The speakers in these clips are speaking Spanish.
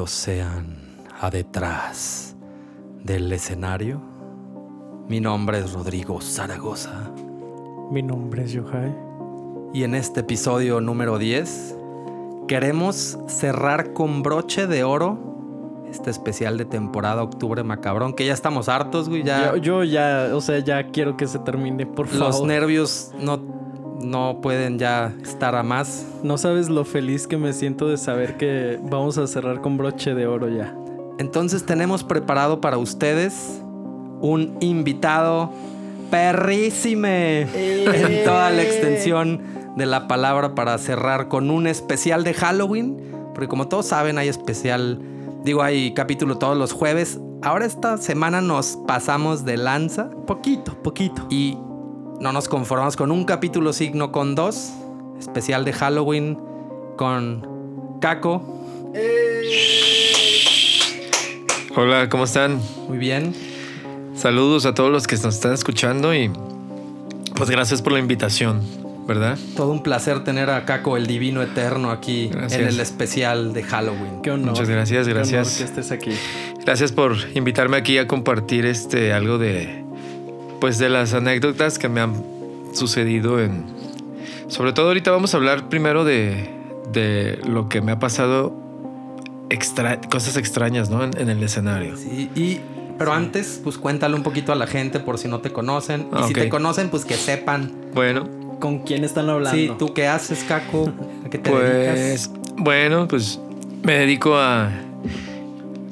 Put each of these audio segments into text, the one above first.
Bienvenidos sean a detrás del escenario. Mi nombre es Rodrigo Zaragoza Mi nombre es Yohai. y en este episodio número 10 queremos cerrar con broche de oro este especial de temporada Octubre Macabrón, que ya estamos hartos, güey, ya Yo, yo ya, o sea, ya quiero que se termine, por favor. los nervios no, no pueden ya estar a más. No sabes lo feliz que me siento de saber que vamos a cerrar con broche de oro ya. Entonces tenemos preparado para ustedes un invitado perrísime en toda la extensión de la palabra para cerrar con un especial de Halloween. Porque como todos saben, hay especial, digo, hay capítulo todos los jueves. Ahora esta semana nos pasamos de lanza Poquito, poquito. y no nos conformamos con un capítulo signo con dos. Especial de Halloween con Caco. Hola, ¿cómo están? Muy bien. Saludos a todos los que nos están escuchando y pues gracias por la invitación, ¿verdad? Todo un placer tener a Caco el Divino Eterno aquí Gracias. en el especial de Halloween. Qué honor. Muchas gracias, Qué honor gracias. que estés aquí. Gracias por invitarme aquí a compartir este algo de pues de las anécdotas que me han sucedido en sobre todo ahorita vamos a hablar primero de, de lo que me ha pasado extra, cosas extrañas, ¿no? En, en el escenario. Sí, y, pero antes, pues cuéntale un poquito a la gente por si no te conocen. Y si te conocen, pues que sepan. Bueno, ¿Con quién están hablando? Sí, ¿tú qué haces, Caco? ¿A qué te dedicas? Pues, bueno, pues me dedico a.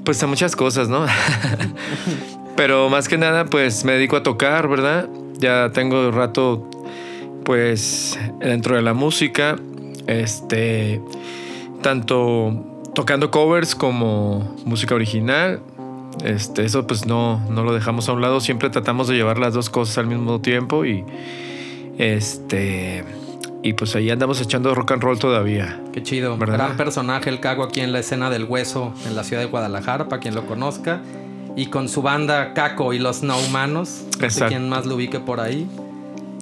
Pues a muchas cosas, ¿no? Pero más que nada, pues me dedico a tocar, ¿verdad? Ya tengo rato, pues, dentro de la música. Este. Tanto tocando covers como música original. Este, eso pues no, no lo dejamos a un lado. Siempre tratamos de llevar las dos cosas al mismo tiempo y. Este. Y pues ahí andamos echando rock and roll todavía. Qué chido. ¿Verdad? Gran personaje el Caco aquí en la escena del hueso en la ciudad de Guadalajara, para quien lo conozca. Y con su banda Caco y los No Humanos. No sé Exacto. quién más lo ubique por ahí.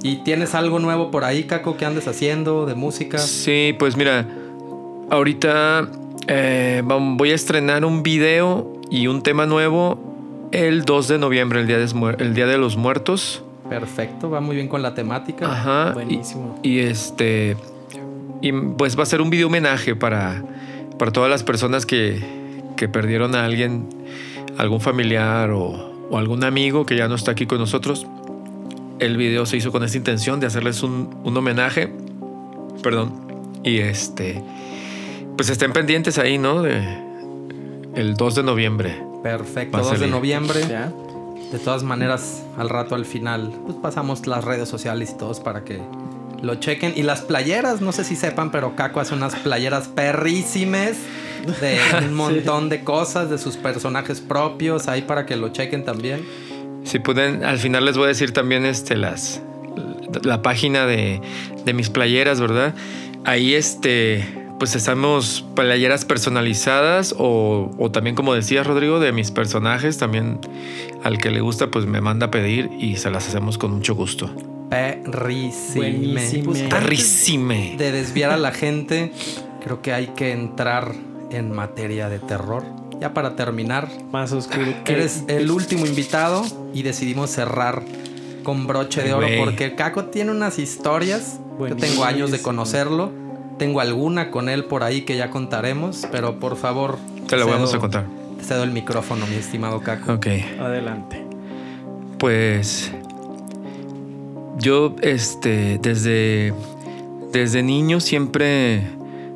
¿Y tienes algo nuevo por ahí, Caco, que andes haciendo de música? Sí, pues mira, ahorita eh, voy a estrenar un video y un tema nuevo el 2 de noviembre, el Día de, Muer- el día de los Muertos. Perfecto, va muy bien con la temática. Ajá. y- Buenísimo. Y, este. Y pues va a ser un video homenaje para, para todas las personas que, que perdieron a alguien, algún familiar o, o algún amigo que ya no está aquí con nosotros. El video se hizo con esa intención de hacerles un, un homenaje. Perdón. Y este. Pues estén pendientes ahí, ¿no? De, el 2 de noviembre. Perfecto, Va a 2 de noviembre. ¿Ya? De todas maneras, al rato al final, pues pasamos las redes sociales y todos para que lo chequen. Y las playeras, no sé si sepan, pero Caco hace unas playeras perrísimas de un montón de cosas, de sus personajes propios, ahí para que lo chequen también. Si pueden, al final les voy a decir también este, las, la página de, de mis playeras, ¿verdad? Ahí este, pues estamos playeras personalizadas o, o también como decía Rodrigo, de mis personajes, también al que le gusta pues me manda a pedir y se las hacemos con mucho gusto. Perrísime. Pues, Perrísime. de desviar a la gente, creo que hay que entrar en materia de terror. Ya para terminar, Más oscuro. que- Eres el último invitado y decidimos cerrar con broche de oro porque Caco tiene unas historias. Yo tengo años de conocerlo. Tengo alguna con él por ahí que ya contaremos, pero por favor. Te lo cedo- vamos a contar. Te cedo el micrófono, mi estimado Caco. Ok. Adelante. Pues yo este desde desde niño siempre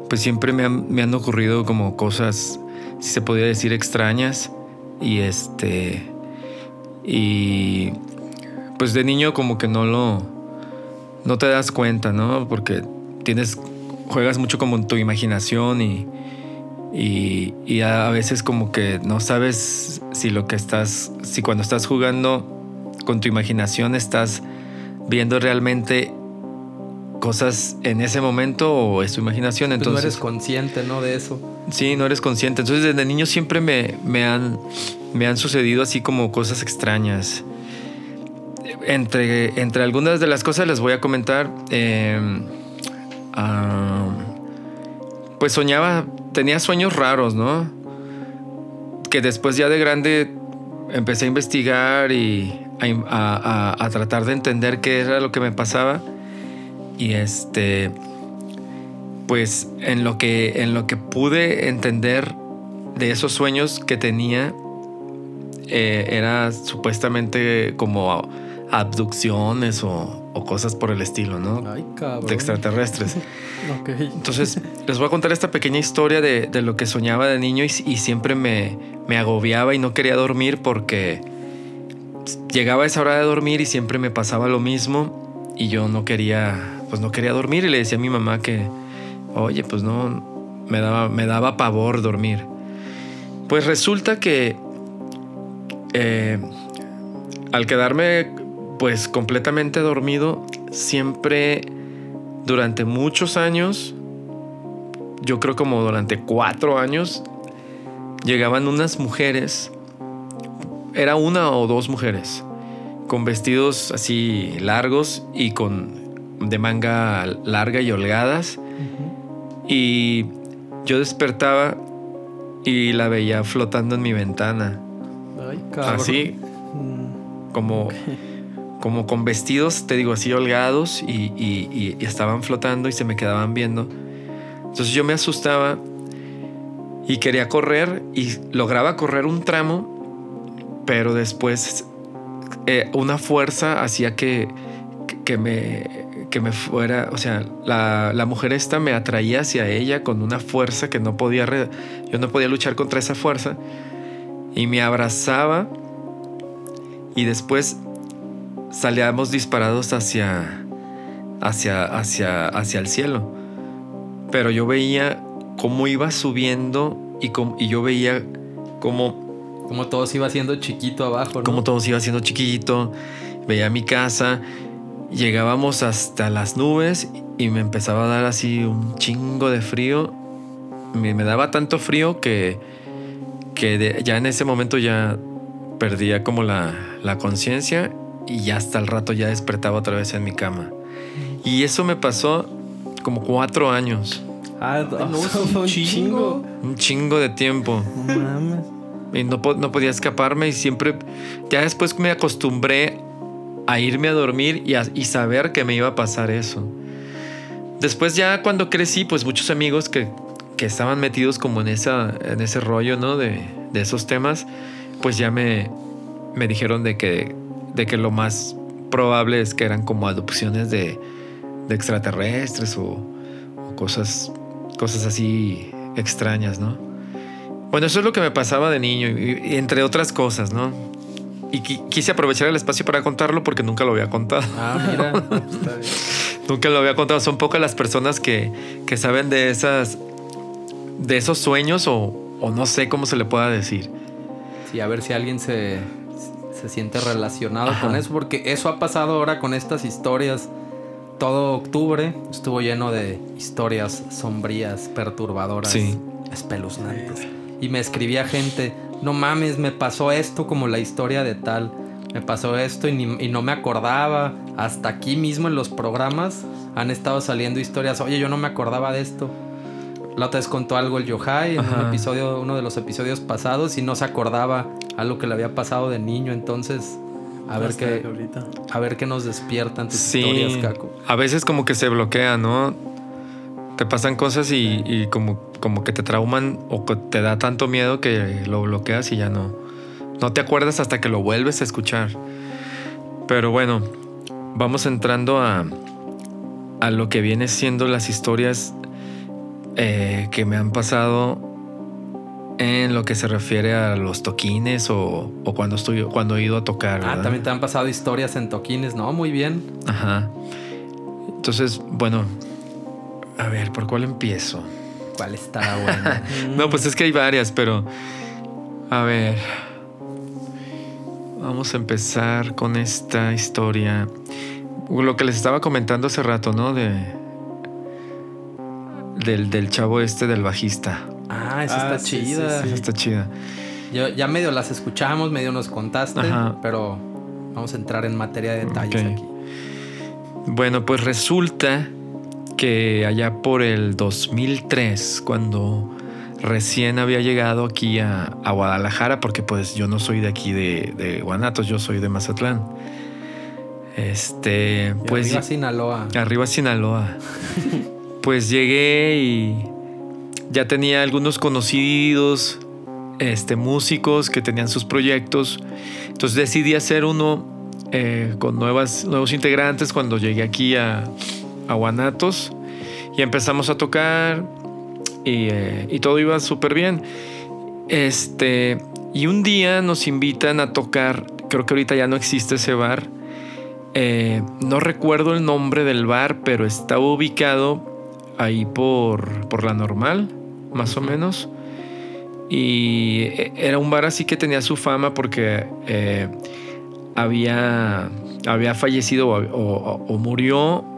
pues siempre me han, me han ocurrido como cosas si se podría decir extrañas y este y pues de niño como que no lo no te das cuenta, ¿no? Porque tienes juegas mucho como tu imaginación y y, y a veces como que no sabes si lo que estás, si cuando estás jugando con tu imaginación estás viendo realmente cosas en ese momento o es tu imaginación. Pues no Entonces, eres consciente, ¿no? De eso. sí, no eres consciente. Entonces desde niño siempre me, me, han, me han sucedido así como cosas extrañas. Entre, entre algunas de las cosas les voy a comentar. eh, ah, pues soñaba, tenía sueños raros, ¿no? que después ya de grande empecé a investigar y a, a, a, tratar de entender qué era lo que me pasaba. Y este, pues en lo que, en lo que pude entender de esos sueños que tenía, eh, era supuestamente como abducciones o, o, cosas por el estilo, ¿no? Ay, cabrón. De extraterrestres. okay. Entonces, les voy a contar esta pequeña historia de, de lo que soñaba de niño y, y siempre me, me agobiaba y no quería dormir porque llegaba esa hora de dormir y siempre me pasaba lo mismo y yo no quería, pues no quería dormir y le decía a mi mamá que, oye, pues no, me daba, me daba pavor dormir. Pues resulta que eh, al quedarme pues completamente dormido, siempre durante muchos años, yo creo como durante cuatro años, llegaban unas mujeres, era una o dos mujeres, con vestidos así largos y con de manga larga y holgadas. Uh -huh. Y yo despertaba y la veía flotando en mi ventana. Ay, así como, como con vestidos, te digo, así holgados y, y, y, estaban flotando y se me quedaban viendo. Entonces yo me asustaba y quería correr y lograba correr un tramo, pero después eh, una fuerza hacía que, que, me, que me fuera, o sea, la, la, mujer esta me atraía hacia ella con una fuerza que no podía, yo no podía luchar contra esa fuerza y me abrazaba y después salíamos disparados hacia, hacia, hacia, hacia el cielo. Pero yo veía cómo iba subiendo y, cómo, y yo veía cómo... Como todo se iba haciendo chiquito abajo. ¿no? Como todo se iba haciendo chiquito. Veía mi casa. Llegábamos hasta las nubes y me empezaba a dar así un chingo de frío. Me, me daba tanto frío que, que de, ya en ese momento ya perdía como la, la conciencia y ya hasta el rato ya despertaba otra vez en mi cama. Y eso me pasó como cuatro años. Ah, no, fue un chingo. Un chingo de tiempo. No mames. Y no, podía escaparme y siempre, ya después me acostumbré a irme a dormir y, saber que me iba a pasar eso. Después ya cuando crecí, pues muchos amigos que, estaban metidos como en, esa, ese rollo, ¿no? De, esos temas, pues ya me, dijeron de que, de que lo más probable es que eran como adopciones de, extraterrestres o, o, cosas, cosas así extrañas, ¿no? Bueno, eso es lo que me pasaba de niño, y, y entre otras cosas, ¿no? Y quise aprovechar el espacio para contarlo porque nunca lo había contado. Ah, mira. Está bien. nunca lo había contado. Son pocas las personas que, que saben de esas. de esos sueños o, o no sé cómo se le pueda decir. Sí, a ver si alguien se, se siente relacionado Ajá. con eso, porque eso ha pasado ahora con estas historias. Todo octubre estuvo lleno de historias sombrías, perturbadoras, sí. espeluznantes. Y me escribía gente, no mames, me pasó esto como la historia de tal. Me pasó esto y, ni, y, no me acordaba. Hasta aquí mismo en los programas han estado saliendo historias. Oye, yo no me acordaba de esto. La otra vez contó algo el Yohai en un episodio, uno de los episodios pasados y no se acordaba algo que le había pasado de niño. Entonces, a ver qué a ver qué nos despiertan tus sí, historias, Caco. A veces como que se bloquea, ¿no? Te pasan cosas y, y como, como que te trauman o te da tanto miedo que lo bloqueas y ya no. No te acuerdas hasta que lo vuelves a escuchar. Pero bueno, vamos entrando a, a lo que viene siendo las historias eh, que me han pasado en lo que se refiere a los toquines o, o cuando estoy cuando he ido a tocar. ¿verdad? Ah, también te han pasado historias en toquines, ¿no? Muy bien. Ajá. Entonces, bueno, a ver, ¿por cuál empiezo? ¿Cuál está buena? no, pues es que hay varias, pero a ver. Vamos a empezar con esta historia. Lo que les estaba comentando hace rato, ¿no? De. Del, del chavo este del bajista. Ah, esa ah, está sí, chida. Sí, sí. Esa está chida. Yo, ya medio las escuchamos, medio nos contaste, Ajá. pero vamos a entrar en materia de detalles okay. aquí. Bueno, pues resulta que allá por el 2003, cuando recién había llegado aquí a, Guadalajara, porque pues yo no soy de aquí de, de Guanatos, yo soy de Mazatlán. Este, pues. Arriba Sinaloa. Arriba Sinaloa. pues llegué y ya tenía algunos conocidos, este, músicos que tenían sus proyectos. Entonces decidí hacer uno eh, con nuevas, nuevos integrantes cuando llegué aquí a, a Guanatos y empezamos a tocar y, eh, y todo iba súper bien. Este, y un día nos invitan a tocar, creo que ahorita ya no existe ese bar. Eh, no recuerdo el nombre del bar, pero estaba ubicado ahí por, por la normal, más o menos. Y eh, era un bar así que tenía su fama porque había, había fallecido o murió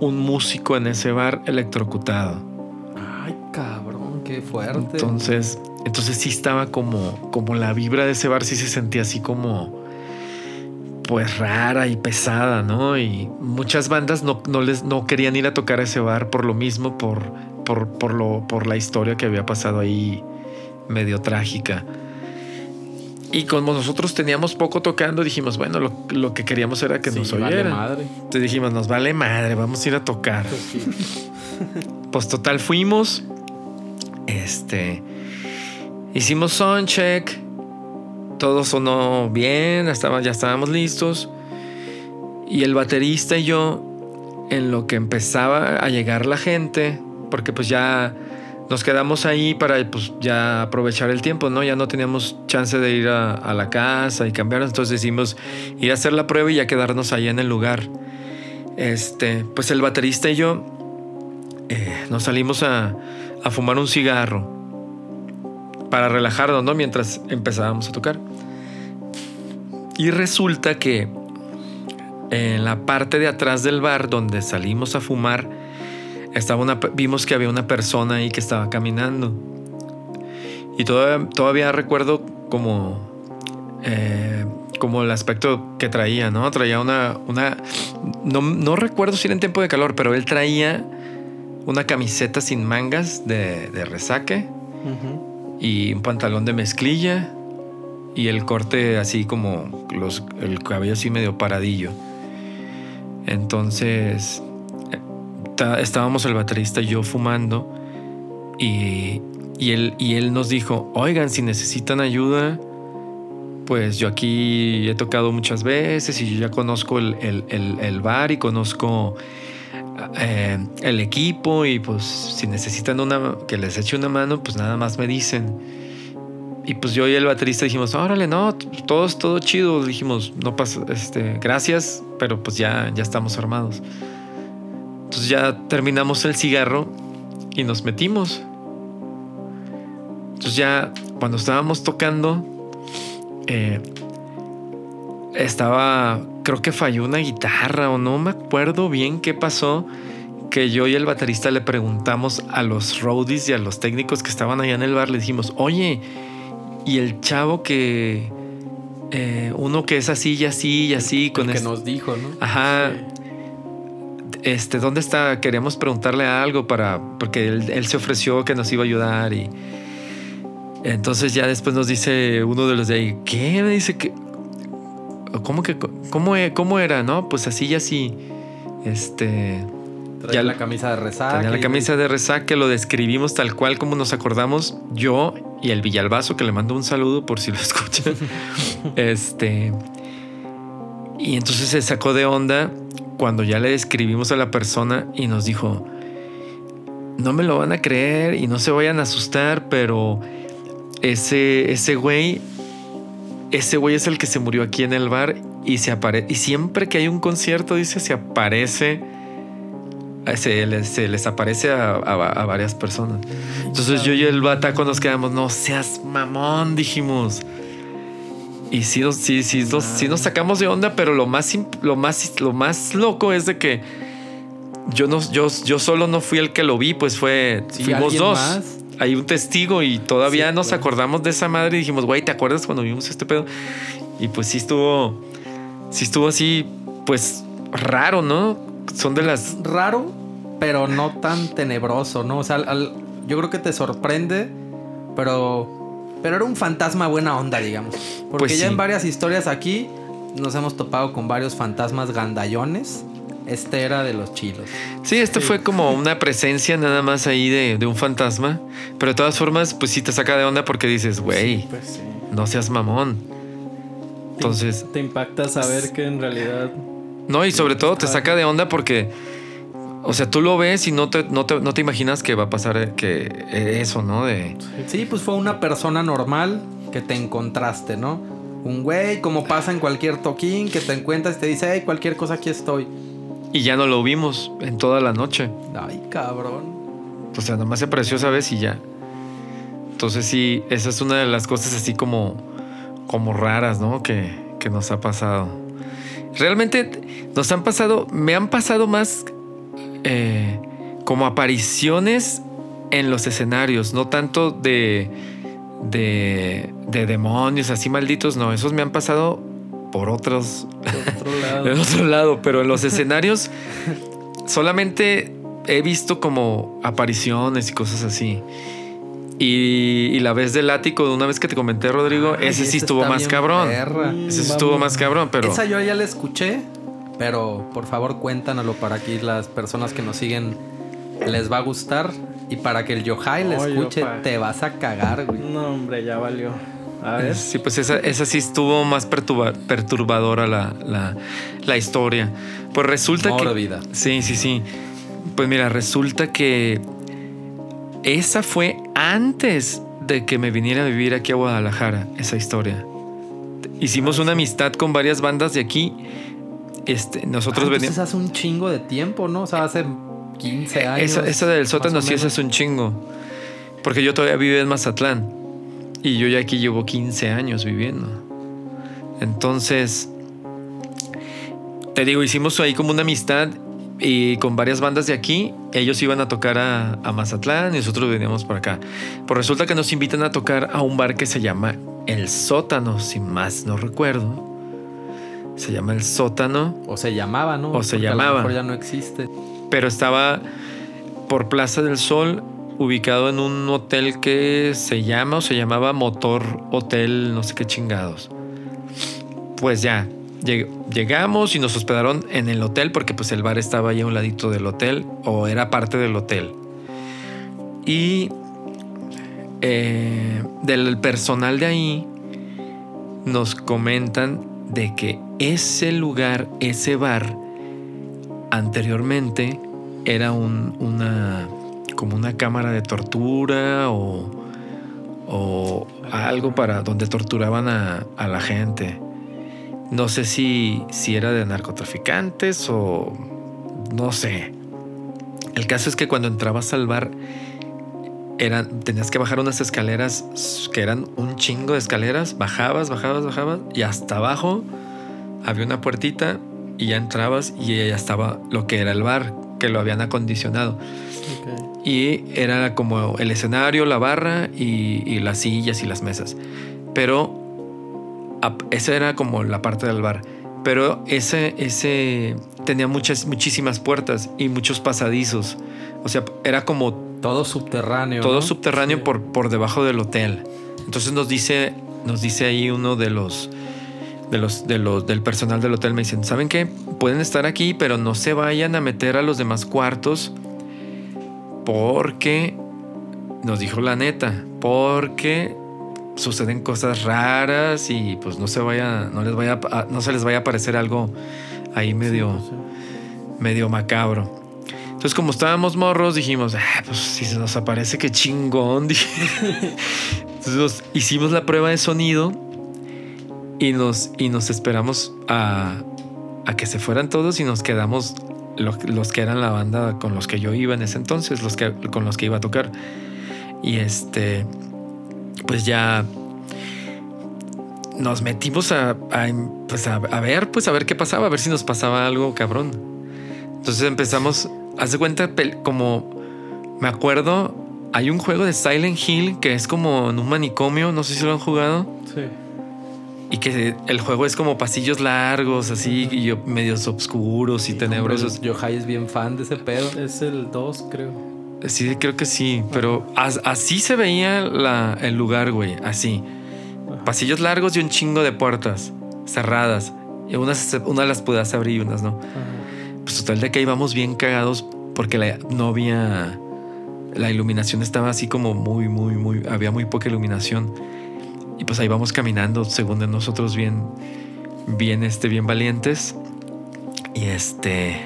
un músico en ese bar electrocutado. Ay, cabrón, qué fuerte. Entonces, entonces sí estaba como, como la vibra de ese bar sí se sentía así como pues rara y pesada, ¿no? Y muchas bandas no, les, no querían ir a tocar a ese bar por lo mismo, por, por, por, lo, por la historia que había pasado ahí medio trágica. Y como nosotros teníamos poco tocando, dijimos, bueno, lo, que queríamos era que nos oyeran. Madre. Entonces dijimos, nos vale madre, vamos a ir a tocar. Pues, pues total, fuimos. Este. Hicimos soundcheck. Todo sonó bien, estaba, ya estábamos listos. Y el baterista y yo, en lo que empezaba a llegar la gente, porque pues ya nos quedamos ahí para pues, ya aprovechar el tiempo, ¿no? Ya no teníamos chance de ir a, la casa y cambiarnos, entonces decidimos ir a hacer la prueba y ya quedarnos ahí en el lugar. Este, pues el baterista y yo eh, nos salimos a, a fumar un cigarro para relajarnos, ¿no? Mientras empezábamos a tocar. Y resulta que en la parte de atrás del bar donde salimos a fumar, estaba una, vimos que había una persona ahí que estaba caminando. Y todavía, todavía recuerdo como, eh, como el aspecto que traía, ¿no? Traía una, una no, recuerdo si era en tiempo de calor, pero él traía una camiseta sin mangas de, de resaque y un pantalón de mezclilla y el corte así como los, el cabello así medio paradillo. Entonces estábamos el baterista y yo fumando y, él, y él nos dijo, oigan, si necesitan ayuda, pues yo aquí he tocado muchas veces y yo ya conozco el, bar y conozco eh, el equipo y pues si necesitan una, que les eche una mano, pues nada más me dicen. Y pues yo y el baterista dijimos, órale, no, todo es todo chido. Dijimos, no pasa, este, gracias, pero pues ya, ya estamos armados. Entonces ya terminamos el cigarro y nos metimos. Entonces ya cuando estábamos tocando, eh, estaba, creo que falló una guitarra o no me acuerdo bien qué pasó, que yo y el baterista le preguntamos a los roadies y a los técnicos que estaban allá en el bar, le dijimos, oye, y el chavo que... Eh, uno que es así y así y así con que nos dijo, ¿no? Ajá este, ¿dónde está? Queríamos preguntarle algo para, porque él, se ofreció que nos iba a ayudar y entonces ya después nos dice uno de los de ahí, ¿qué? Me dice que, ¿cómo que, cómo, cómo era? No, pues así y así, este... ya la camisa de resaca. la camisa de resaca, lo describimos tal cual como nos acordamos yo y el Villalbazo, que le mando un saludo por si lo escuchan. este. Y entonces se sacó de onda cuando ya le describimos a la persona y nos dijo, no me lo van a creer y no se vayan a asustar, pero ese, ese güey, ese güey es el que se murió aquí en el bar y se aparece, y siempre que hay un concierto, dice, se aparece, se les, aparece a, varias personas. Entonces yo y el bataco nos quedamos, no seas mamón, dijimos. Y sí, sí, sí, sí nos sacamos de onda, pero lo más, lo más, lo más loco es de que yo, no, yo, yo solo no fui el que lo vi, pues fue, fuimos dos. Hay un testigo y todavía nos acordamos de esa madre y dijimos, güey, ¿te acuerdas cuando vimos este pedo? Y pues sí estuvo, sí estuvo así, pues raro, ¿no? Son de las... Raro, pero no tan tenebroso, ¿no? O sea, yo creo que te sorprende pero pero era un fantasma buena onda, digamos. Porque Pues ya sí. en varias historias aquí nos hemos topado con varios fantasmas gandallones. Este era de los chilos. Sí, esto fue como una presencia nada más ahí de, de un fantasma. Pero de todas formas, pues sí te saca de onda porque dices, güey, Pues sí. no seas mamón. Entonces, Te impacta saber que en realidad. no, y sobre todo te saca de onda porque, o sea, tú lo ves y no te, no te, no te imaginas que va a pasar eh, que eh, eso, ¿no? De, Sí, pues fue una persona normal que te encontraste, ¿no? Un güey, como pasa en cualquier toquín, que te encuentras y te dice, hey, cualquier cosa aquí estoy. y ya no lo vimos en toda la noche. Ay, cabrón. O sea, nomás se apareció esa vez y ya. Entonces sí, esa es una de las cosas así como, como raras, ¿no? Que, que nos ha pasado. Realmente nos han pasado, me han pasado más eh, como apariciones en los escenarios, no tanto de, de, de demonios así malditos, no, esos me han pasado por otros, otro lado. del otro lado, pero en los escenarios solamente he visto como apariciones y cosas así. Y, y la vez del ático, de una vez que te comenté, Rodrigo, Ay, ese sí estuvo más cabrón. perra. Ese sí estuvo más cabrón, pero Esa yo ya la escuché, pero por favor cuéntanoslo para aquí las personas que nos siguen les va a gustar. Y para que el Yohai la Oye, escuche, opa. te vas a cagar, güey. No, hombre, ya valió. A ver. Sí, pues esa, esa sí estuvo más perturba- perturbadora la, la, la historia. Pues resulta que... Mórbida. Sí, sí, sí. Pues mira, resulta que esa fue antes de que me viniera a vivir aquí a Guadalajara, esa historia. Hicimos Ah, una amistad con varias bandas de aquí. Este, nosotros Ah, veníamos... hace un chingo de tiempo, ¿no? O sea, hace 15 años. Esa, esa del sótano sí, esa es un chingo. Porque yo todavía vivo en Mazatlán. Y yo ya aquí llevo 15 años viviendo. Entonces, te digo, hicimos ahí como una amistad y con varias bandas de aquí. Ellos iban a tocar a, a Mazatlán y nosotros veníamos por acá. Pues resulta que nos invitan a tocar a un bar que se llama El Sótano, si más no recuerdo. Se llama El Sótano. O se llamaba, ¿no? O se Porque A llamaba. lo mejor ya no existe. pero estaba por Plaza del Sol, ubicado en un hotel que se llama o se llamaba Motor Hotel, no sé qué chingados. Pues ya, lleg- llegamos y nos hospedaron en el hotel porque pues el bar estaba ahí a un ladito del hotel o era parte del hotel. Y eh, del personal de ahí nos comentan de que ese lugar, ese bar, anteriormente era un- una como una cámara de tortura o, o algo para donde torturaban a, a la gente. No sé si, si era de narcotraficantes o no sé. El caso es que cuando entrabas al bar eran, tenías que bajar unas escaleras que eran un chingo de escaleras. Bajabas, bajabas, bajabas y hasta abajo había una puertita y ya entrabas y ya estaba lo que era el bar, que lo habían acondicionado. Ok. Y era como el escenario, la barra y, y las sillas y las mesas. Pero esa era como la parte del bar. Pero ese, ese tenía muchas, muchísimas puertas y muchos pasadizos. O sea, era como Todo subterráneo. todo ¿no? subterráneo Sí. por, por debajo del hotel. Entonces nos dice, nos dice ahí uno de los, de los, de los, del personal del hotel, me dicen, ¿saben qué? Pueden estar aquí, pero no se vayan a meter a los demás cuartos porque, nos dijo la neta, porque suceden cosas raras y pues no se vaya, no les vaya, a- no se les vaya a aparecer algo ahí medio Sí, medio macabro. Entonces, como estábamos morros, dijimos, ah, pues si se nos aparece, qué chingón. Entonces nos hicimos la prueba de sonido y nos, y nos esperamos a, a que se fueran todos y nos quedamos lo- los que eran la banda con los que yo iba en ese entonces, los que, con los que iba a tocar. Y este, pues ya nos metimos a, a, pues a, a ver, pues a ver qué pasaba, a ver si nos pasaba algo cabrón. Entonces empezamos, haz de cuenta, como me acuerdo, hay un juego de Silent Hill que es como en un manicomio, no sé si lo han jugado, sí. y que el juego es como pasillos largos, así, y yo- medios oscuros y tenebrosos. Yohai es bien fan de ese pedo. Es el 2, creo. Sí, creo que sí, pero as- así se veía la- el lugar, güey, así. Pasillos largos y un chingo de puertas cerradas. Y unas, unas las podías abrir y unas no. Ajá. Pues total de que íbamos bien cagados porque la, no había... La iluminación estaba así como muy, muy, muy... Había muy poca iluminación. Y pues ahí vamos caminando, según de nosotros, bien... Bien, este, bien valientes. Y este...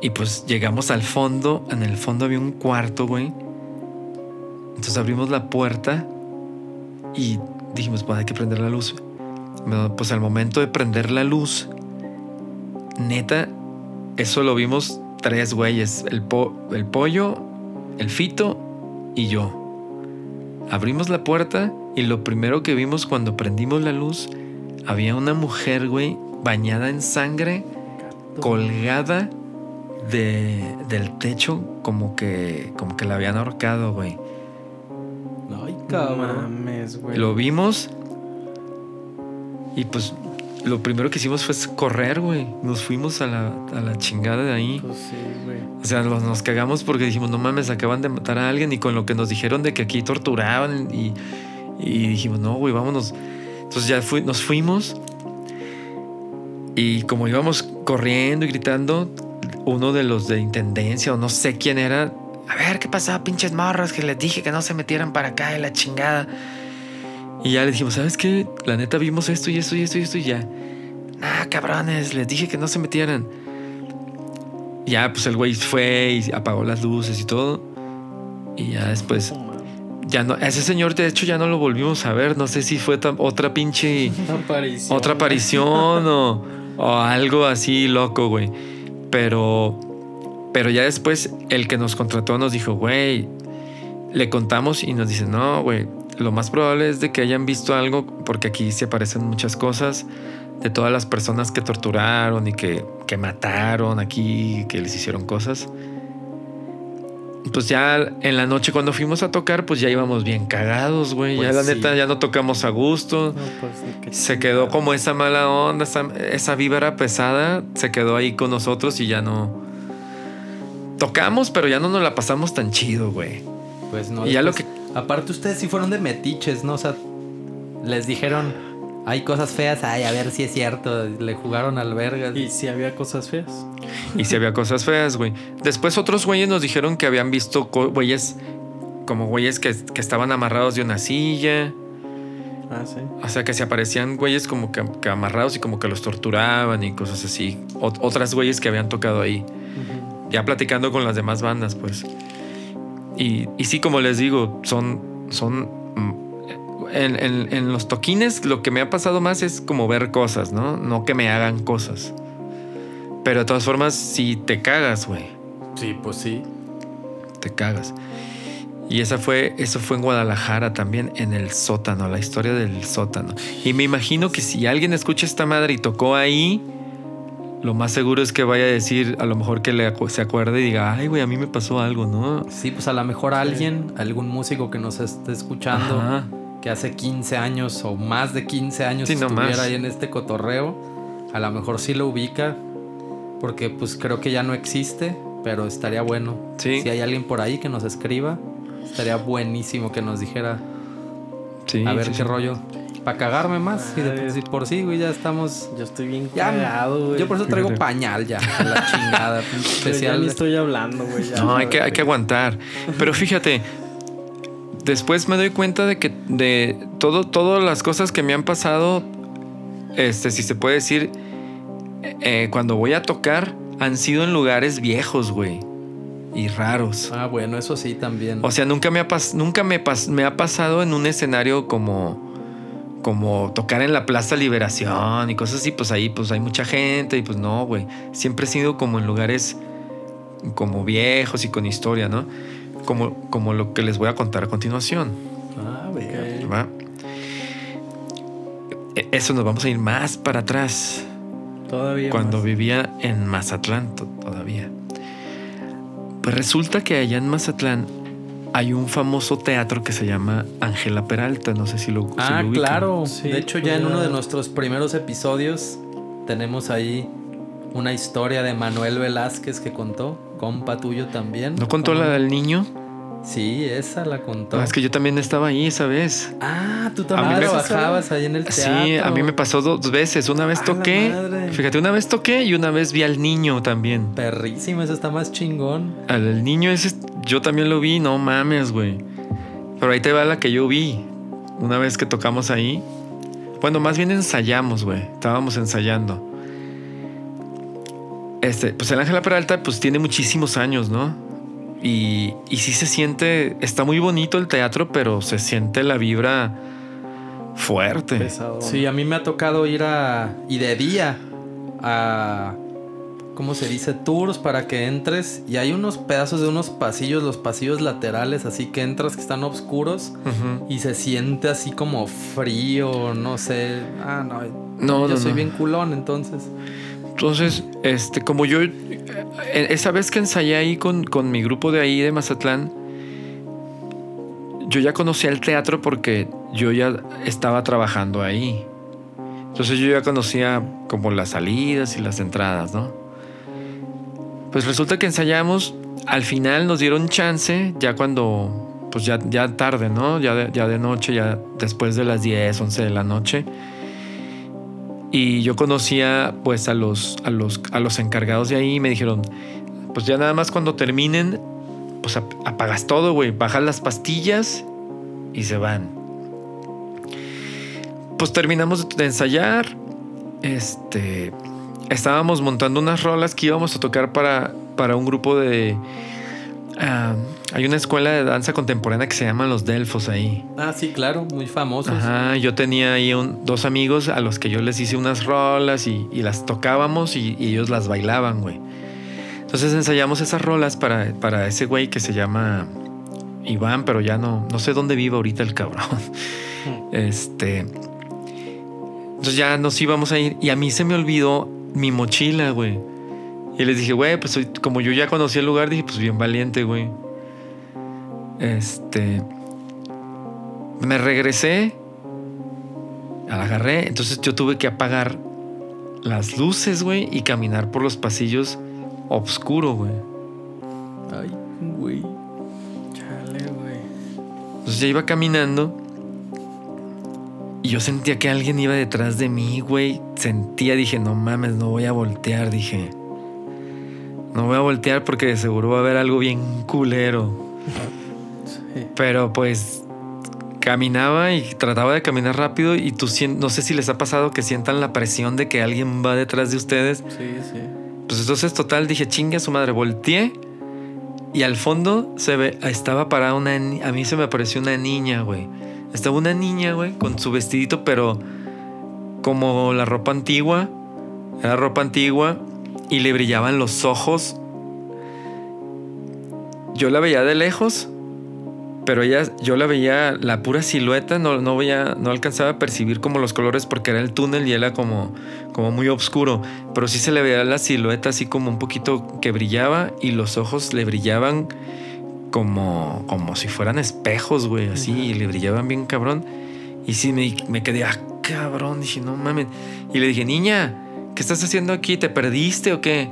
Y pues llegamos al fondo. En el fondo había un cuarto, güey. Entonces abrimos la puerta y dijimos, pues hay que prender la luz. Pues al momento de prender la luz, neta, eso lo vimos tres güeyes: el, po- el pollo, el fito y yo. Abrimos la puerta y lo primero que vimos cuando prendimos la luz, había una mujer, güey, bañada en sangre, colgada de, del techo, como que, como que la habían ahorcado, güey. Ay, cabrón. mames, güey. Lo vimos y pues lo primero que hicimos fue correr, güey. Nos fuimos a la, a la chingada de ahí. Pues sí, güey. O sea, nos, nos cagamos porque dijimos, no mames, acaban de matar a alguien y con lo que nos dijeron de que aquí torturaban y, y dijimos, no, güey, vámonos. Entonces ya fui- nos fuimos y como íbamos corriendo y gritando, uno de los de intendencia o no sé quién era, a ver, ¿qué pasaba, pinches morras? Que les dije que no se metieran para acá de la chingada. Y ya le dijimos, ¿sabes qué? La neta vimos esto y esto y esto y esto y ya. Nah, cabrones, les dije que no se metieran. Ya, pues el güey fue y apagó las luces y todo. Y ya después, ya no, ese señor de hecho ya no lo volvimos a ver. No sé si fue otra pinche, Aparición. otra aparición o, o algo así loco, güey. Pero, pero ya después el que nos contrató nos dijo, güey, le contamos y nos dice, no, güey, lo más probable es de que hayan visto algo porque aquí se aparecen muchas cosas de todas las personas que torturaron y que, que mataron aquí, que les hicieron cosas. Pues ya en la noche cuando fuimos a tocar, pues ya íbamos bien cagados, güey. ya Pues la sí. neta ya no tocamos a gusto. No, pues, Se quedó como esa mala onda, esa, esa vibra pesada, se quedó ahí con nosotros y ya no... Tocamos, pero ya no nos la pasamos tan chido, güey. Pues no. Y ya lo después- Aparte, ustedes sí fueron de metiches, ¿no? O sea, les dijeron, hay cosas feas, ay, a ver si es cierto. Le jugaron al verga. Y si había cosas feas. Y si había cosas feas, güey. Después otros güeyes nos dijeron que habían visto güeyes como güeyes que, que estaban amarrados de una silla. Ah, sí. O sea, que se aparecían güeyes como que, que amarrados y como que los torturaban y cosas así. Ot- otras güeyes que habían tocado ahí. Ya platicando con las demás bandas, pues. Y, y sí, como les digo, son. son mm, en, en- en los toquines, lo que me ha pasado más es como ver cosas, ¿no? No que me hagan cosas. Pero de todas formas, si te cagas, güey. Sí, pues sí. Te cagas. Y esa fue, eso fue en Guadalajara también, en el sótano, la historia del sótano. Y me imagino que si alguien escucha esta madre y tocó ahí, lo más seguro es que vaya a decir, a lo mejor que le se acuerde y diga, ay, güey, a mí me pasó algo, ¿no? Sí, pues a lo mejor alguien, algún músico que nos esté escuchando, Ajá. que hace 15 años o más de 15 años Sí, no estuviera más. ahí en este cotorreo, a lo mejor sí lo ubica, porque pues creo que ya no existe, pero estaría bueno. Sí. Si hay alguien por ahí que nos escriba, estaría buenísimo que nos dijera Sí, a ver qué rollo. Para cagarme más. Y de por sí- güey, ya estamos. Yo estoy bien Ya, cagado, güey. yo por eso traigo pañal ya. a La chingada. Yo ya especial. ni estoy hablando, güey. ya, No, hay que, hay que aguantar. Pero fíjate, después me doy cuenta de que de todo, todas las cosas que me han pasado, este, si se puede decir, eh, cuando voy a tocar, han sido en lugares viejos, güey. Y raros. Ah, bueno, eso sí también. O sea, nunca me ha, pas- nunca me, pas- me ha pasado en un escenario como, como tocar en la Plaza Liberación y cosas así. Pues ahí pues hay mucha gente y pues no, güey. Siempre he sido como en lugares como viejos y con historia, ¿no? Como, como lo que les voy a contar a continuación. Ah. E- Eso nos vamos a ir más para atrás Todavía. cuando más. vivía en Mazatlán to- todavía. Pues resulta que allá en Mazatlán hay un famoso teatro que se llama Ángela Peralta, no sé si lo, si Ah, lo claro. Sí, de hecho, ya en uno de nuestros primeros episodios tenemos ahí una historia de Manuel Velázquez que contó, compa tuyo también. ¿No contó la del niño? Sí, esa la contó. Ah, es que yo también estaba ahí esa vez. Ah, tú también me- trabajabas ahí en el teatro. Sí, a mí me pasó dos veces. Una vez ¡A la toqué. Fíjate, una vez toqué y una vez vi al niño también. Perrísimo, eso está más chingón. Al el niño ese, yo también lo vi, no mames, güey. Pero ahí te va la que yo vi. Una vez que tocamos ahí. Bueno, más bien ensayamos, güey. Estábamos ensayando. Este, pues el Ángela Peralta, pues tiene muchísimos años, ¿no? Y, y sí se siente, está muy bonito el teatro, pero se siente la vibra fuerte. Pesado. Sí, a mí me ha tocado ir a. y de día a. ¿Cómo se dice? Tours para que entres. Y hay unos pedazos de unos pasillos, los pasillos laterales, así que entras que están oscuros. Y se siente así como frío, no sé. Ah, no. No, yo no, soy no. bien culón, entonces. Entonces, este, como yo, eh, esa vez que ensayé ahí con, con mi grupo de ahí de Mazatlán, yo ya conocía el teatro porque yo ya estaba trabajando ahí. Entonces yo ya conocía como las salidas y las entradas, ¿no? Pues resulta que ensayamos, al final nos dieron chance, ya cuando, pues ya, ya tarde, ¿no? Ya de, ya de noche, ya después de las 10, 11 de la noche. Y yo conocía pues a los, a los, a los encargados de ahí y me dijeron, pues ya nada más cuando terminen, pues ap- apagas todo, güey, bajas las pastillas y se van. Pues terminamos de ensayar, este, estábamos montando unas rolas que íbamos a tocar para, para un grupo de... ah, hay una escuela de danza contemporánea que se llama Los Delfos ahí. Ah, sí, claro, muy famosos. Ajá, yo tenía ahí un- dos amigos a los que yo les hice unas rolas y, y las tocábamos y, y ellos las bailaban, güey. Entonces ensayamos esas rolas para, para ese güey que se llama Iván, pero ya no, no sé dónde vive ahorita el cabrón. Este. Entonces ya nos íbamos a ir y a mí se me olvidó mi mochila, güey. Y les dije, güey, pues como yo ya conocí el lugar, dije, pues bien valiente, güey. Este me regresé, la agarré, entonces yo tuve que apagar las luces, güey, y caminar por los pasillos oscuro, güey. Ay, güey. Chale, güey. Entonces ya iba caminando y yo sentía que alguien iba detrás de mí, güey. Sentía, dije, no mames, no voy a voltear, dije. No voy a voltear porque de seguro va a haber algo bien culero. Sí. Pero pues caminaba y trataba de caminar rápido y tú no sé si les ha pasado que sientan la presión de que alguien va detrás de ustedes. Sí, sí. Pues entonces total dije, chingue a su madre, volteé y al fondo se ve, estaba parada una, a mí se me apareció una niña, güey. Estaba una niña, güey, con su vestidito, pero como la ropa antigua, era ropa antigua y le brillaban los ojos. Yo la veía de lejos, pero ella, yo la veía la pura silueta, no, no veía, no alcanzaba a percibir como los colores porque era el túnel y era como, como muy oscuro, pero sí se le veía la silueta así como un poquito que brillaba y los ojos le brillaban como, como si fueran espejos, güey, así, y le brillaban bien cabrón. Y sí me, me quedé, ah, cabrón, dije, no mames. Y le dije, niña, ¿qué estás haciendo aquí? ¿Te perdiste o qué?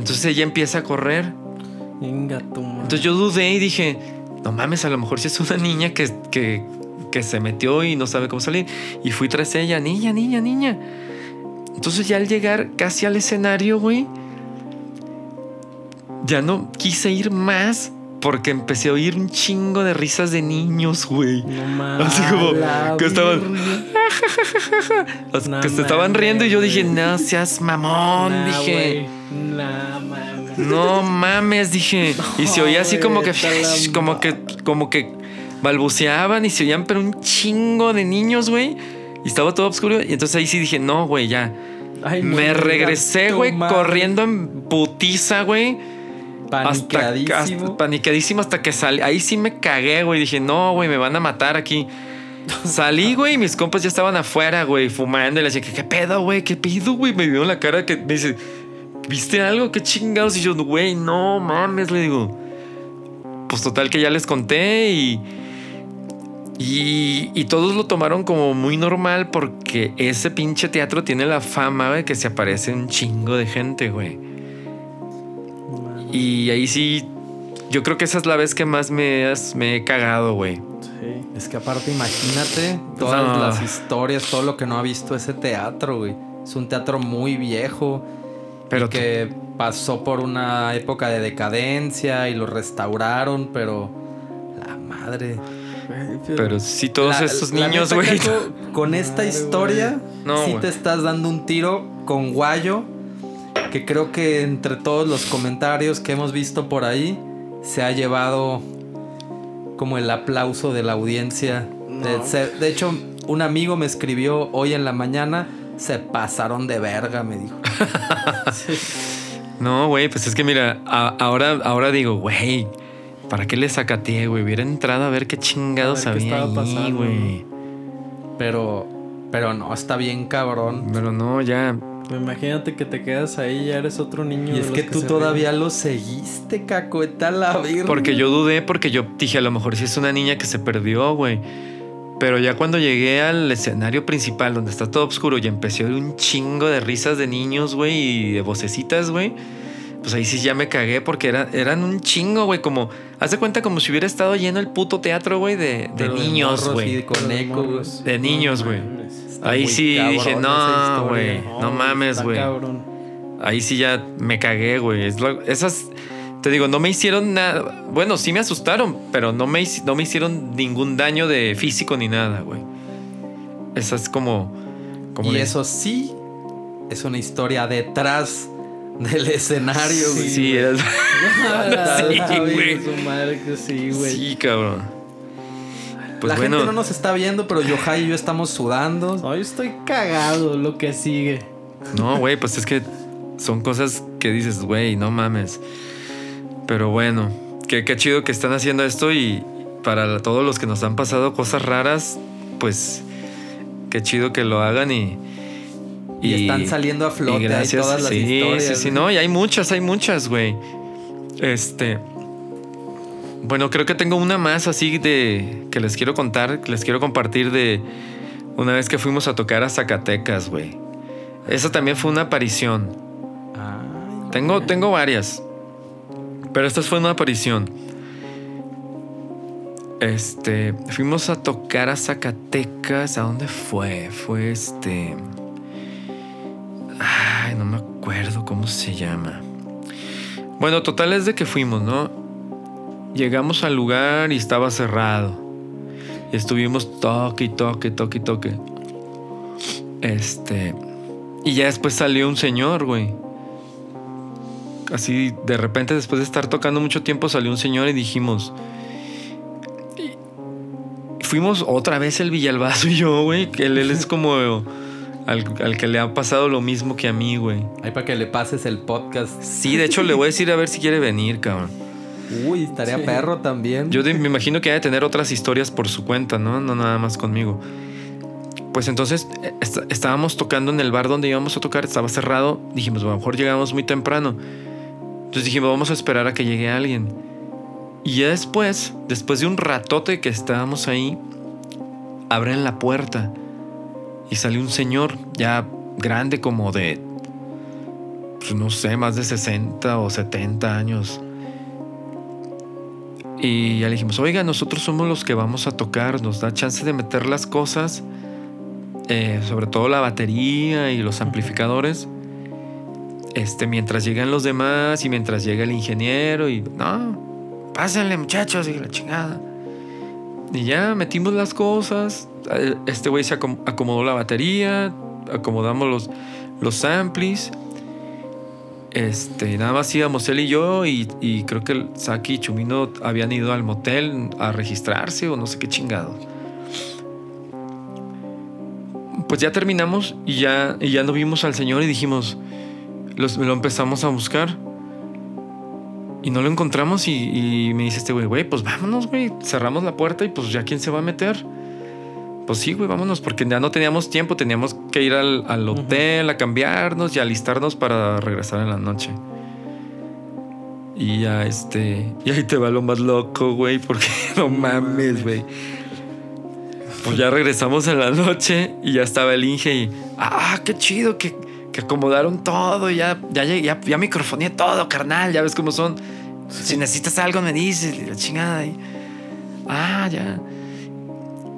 Entonces ella empieza a correr. Entonces yo dudé y dije, no mames, a lo mejor si es una niña que, que, que se metió y no sabe cómo salir. Y fui tras ella, niña, niña, niña. Entonces ya al llegar casi al escenario, güey, ya no quise ir más porque empecé a oír un chingo de risas de niños, güey. No mames. Así como que estaban, No que se estaban riendo y yo dije, no seas mamón, Nah, dije. Nah, mames. No mames, dije. Y se oía así como que, como que, como que balbuceaban y se oían, pero un chingo de niños, güey. Y estaba todo oscuro. Y entonces ahí sí dije, no, güey, ya. Ay, Me regresé, güey, corriendo en putiza, güey. Hasta, Paniqueadísimo. hasta- paniqueadísimo hasta que salí. Ahí sí me cagué, güey. Dije, no, güey, me van a matar aquí. Salí, güey, y mis compas ya estaban afuera, güey, fumando. Y les dije, ¿qué pedo, güey? ¿Qué pido, güey? Me vieron la cara que me dice, ¿viste algo? ¿Qué chingados? Y yo, güey, no mames, le digo. Pues total que ya les conté y. Y, y todos lo tomaron como muy normal porque ese pinche teatro tiene la fama de que se aparece un chingo de gente, güey. Y ahí sí, yo creo que esa es la vez que más me, has- me he cagado, güey. Sí. Es que aparte, imagínate todas No. las historias, todo lo que no ha visto ese teatro, güey. Es un teatro muy viejo. Pero y que pasó por una época de decadencia y lo restauraron, pero la madre. Pero sí, todos La- estos la niños, güey. Con esta Madre, historia, No, sí te estás dando un tiro con Guayo. Que creo que entre todos los comentarios que hemos visto por ahí, se ha llevado como el aplauso de la audiencia. De, No. ser- de hecho, un amigo me escribió hoy en la mañana. Se pasaron de verga, me dijo. No, güey, pues es que mira, a- ahora, ahora digo, güey, ¿para qué le sacateé, güey? Hubiera entrado a ver qué chingados había ahí, güey. Pero, pero no, está bien cabrón. Pero no, ya. Imagínate que te quedas ahí y ya eres otro niño. Y de es que tú todavía lo seguiste, cacoeta la virgen. Porque yo dudé, porque yo dije, a lo mejor sí es una niña que se perdió, güey. Pero ya cuando llegué al escenario principal, donde está todo oscuro, y empecé un chingo de risas de niños, güey, y de vocecitas, güey. Pues ahí sí ya me cagué porque era, eran un chingo, güey. Como, haz de cuenta como si hubiera estado lleno el puto teatro, güey, de, de niños, güey. güey. De niños, güey. Está Ahí sí cabrón dije, no, güey, no mames, güey. Ahí sí ya me cagué, güey. Es esas, te digo, no me hicieron nada. Bueno, sí me asustaron, pero no me, no me hicieron ningún daño de físico ni nada, güey. Esa es como. como Y le- eso sí es una historia detrás del escenario, güey. Sí, que sí, güey. sí, cabrón. Pues la bueno, gente no nos está viendo, pero Yohai y yo estamos sudando. Hoy estoy cagado lo que sigue. no, güey, pues es que son cosas que dices, güey, no mames. Pero bueno, qué, qué chido que están haciendo esto y para todos los que nos han pasado cosas raras, pues qué chido que lo hagan y... Y, están saliendo a flote y ahí gracias. todas las sí, historias. sí, sí, no, y hay muchas, hay muchas, güey. Este. Bueno, creo que tengo una más así de. que les quiero contar, que les quiero compartir de una vez que fuimos a tocar a Zacatecas, güey. Esa también fue una aparición. Ay, Tengo, tengo varias. Pero esta fue una aparición. Este. Fuimos a tocar a Zacatecas. ¿A dónde fue? Fue este. Ay, no me acuerdo cómo se llama. Bueno, total es de que fuimos, ¿no? Llegamos al lugar y estaba cerrado. Estuvimos toque y toque, toque y toque. Este. Y ya después salió un señor, güey. Así, de repente, después de estar tocando mucho tiempo, salió un señor y dijimos. y fuimos otra vez el Villalbazo y yo, güey. Que él, él es como al, al que le ha pasado lo mismo que a mí, güey. Ahí para que le pases el podcast. Sí, de hecho, le voy a decir a ver si quiere venir, cabrón. Uy, estaría Sí. perro también. Yo de- me imagino que ha de tener otras historias por su cuenta, ¿no? No nada más conmigo. Pues entonces eh, est- estábamos tocando en el bar donde íbamos a tocar, estaba cerrado. Dijimos, a lo mejor llegamos muy temprano. Entonces dijimos, vamos a esperar a que llegue alguien. Y ya después, después de un ratote que estábamos ahí, abren la puerta y sale un señor ya grande como de, pues no sé, más de 60 o 70 años. Y ya le dijimos, oiga, nosotros somos los que vamos a tocar, nos da chance de meter las cosas, eh, sobre todo la batería y los amplificadores, este, mientras llegan los demás y mientras llega el ingeniero y, no, pásenle muchachos y la chingada. Y ya metimos las cosas, eh, este güey se acom- acomodó la batería, acomodamos los, los amplis. Este, nada más íbamos él y yo y, creo que el Saki y Chumino habían ido al motel a registrarse o no sé qué chingado. Pues ya terminamos y ya, ya no vimos al señor y dijimos, lo empezamos a buscar y no lo encontramos y, y me dice este güey, güey, pues vámonos, güey, cerramos la puerta y pues ya quién se va a meter. Pues sí, güey, vámonos, porque ya no teníamos tiempo, teníamos que ir al, al hotel a cambiarnos y alistarnos para regresar en la noche. Y ya, este. Y ahí te va lo más loco, güey, porque no mames, güey. pues ya regresamos en la noche y ya estaba el Inge y, ah, qué chido, que, que acomodaron todo, ya, ya, ya, ya microfoné todo, carnal, ya ves cómo son. Si necesitas algo me dices, la chingada. Y, ah, ya.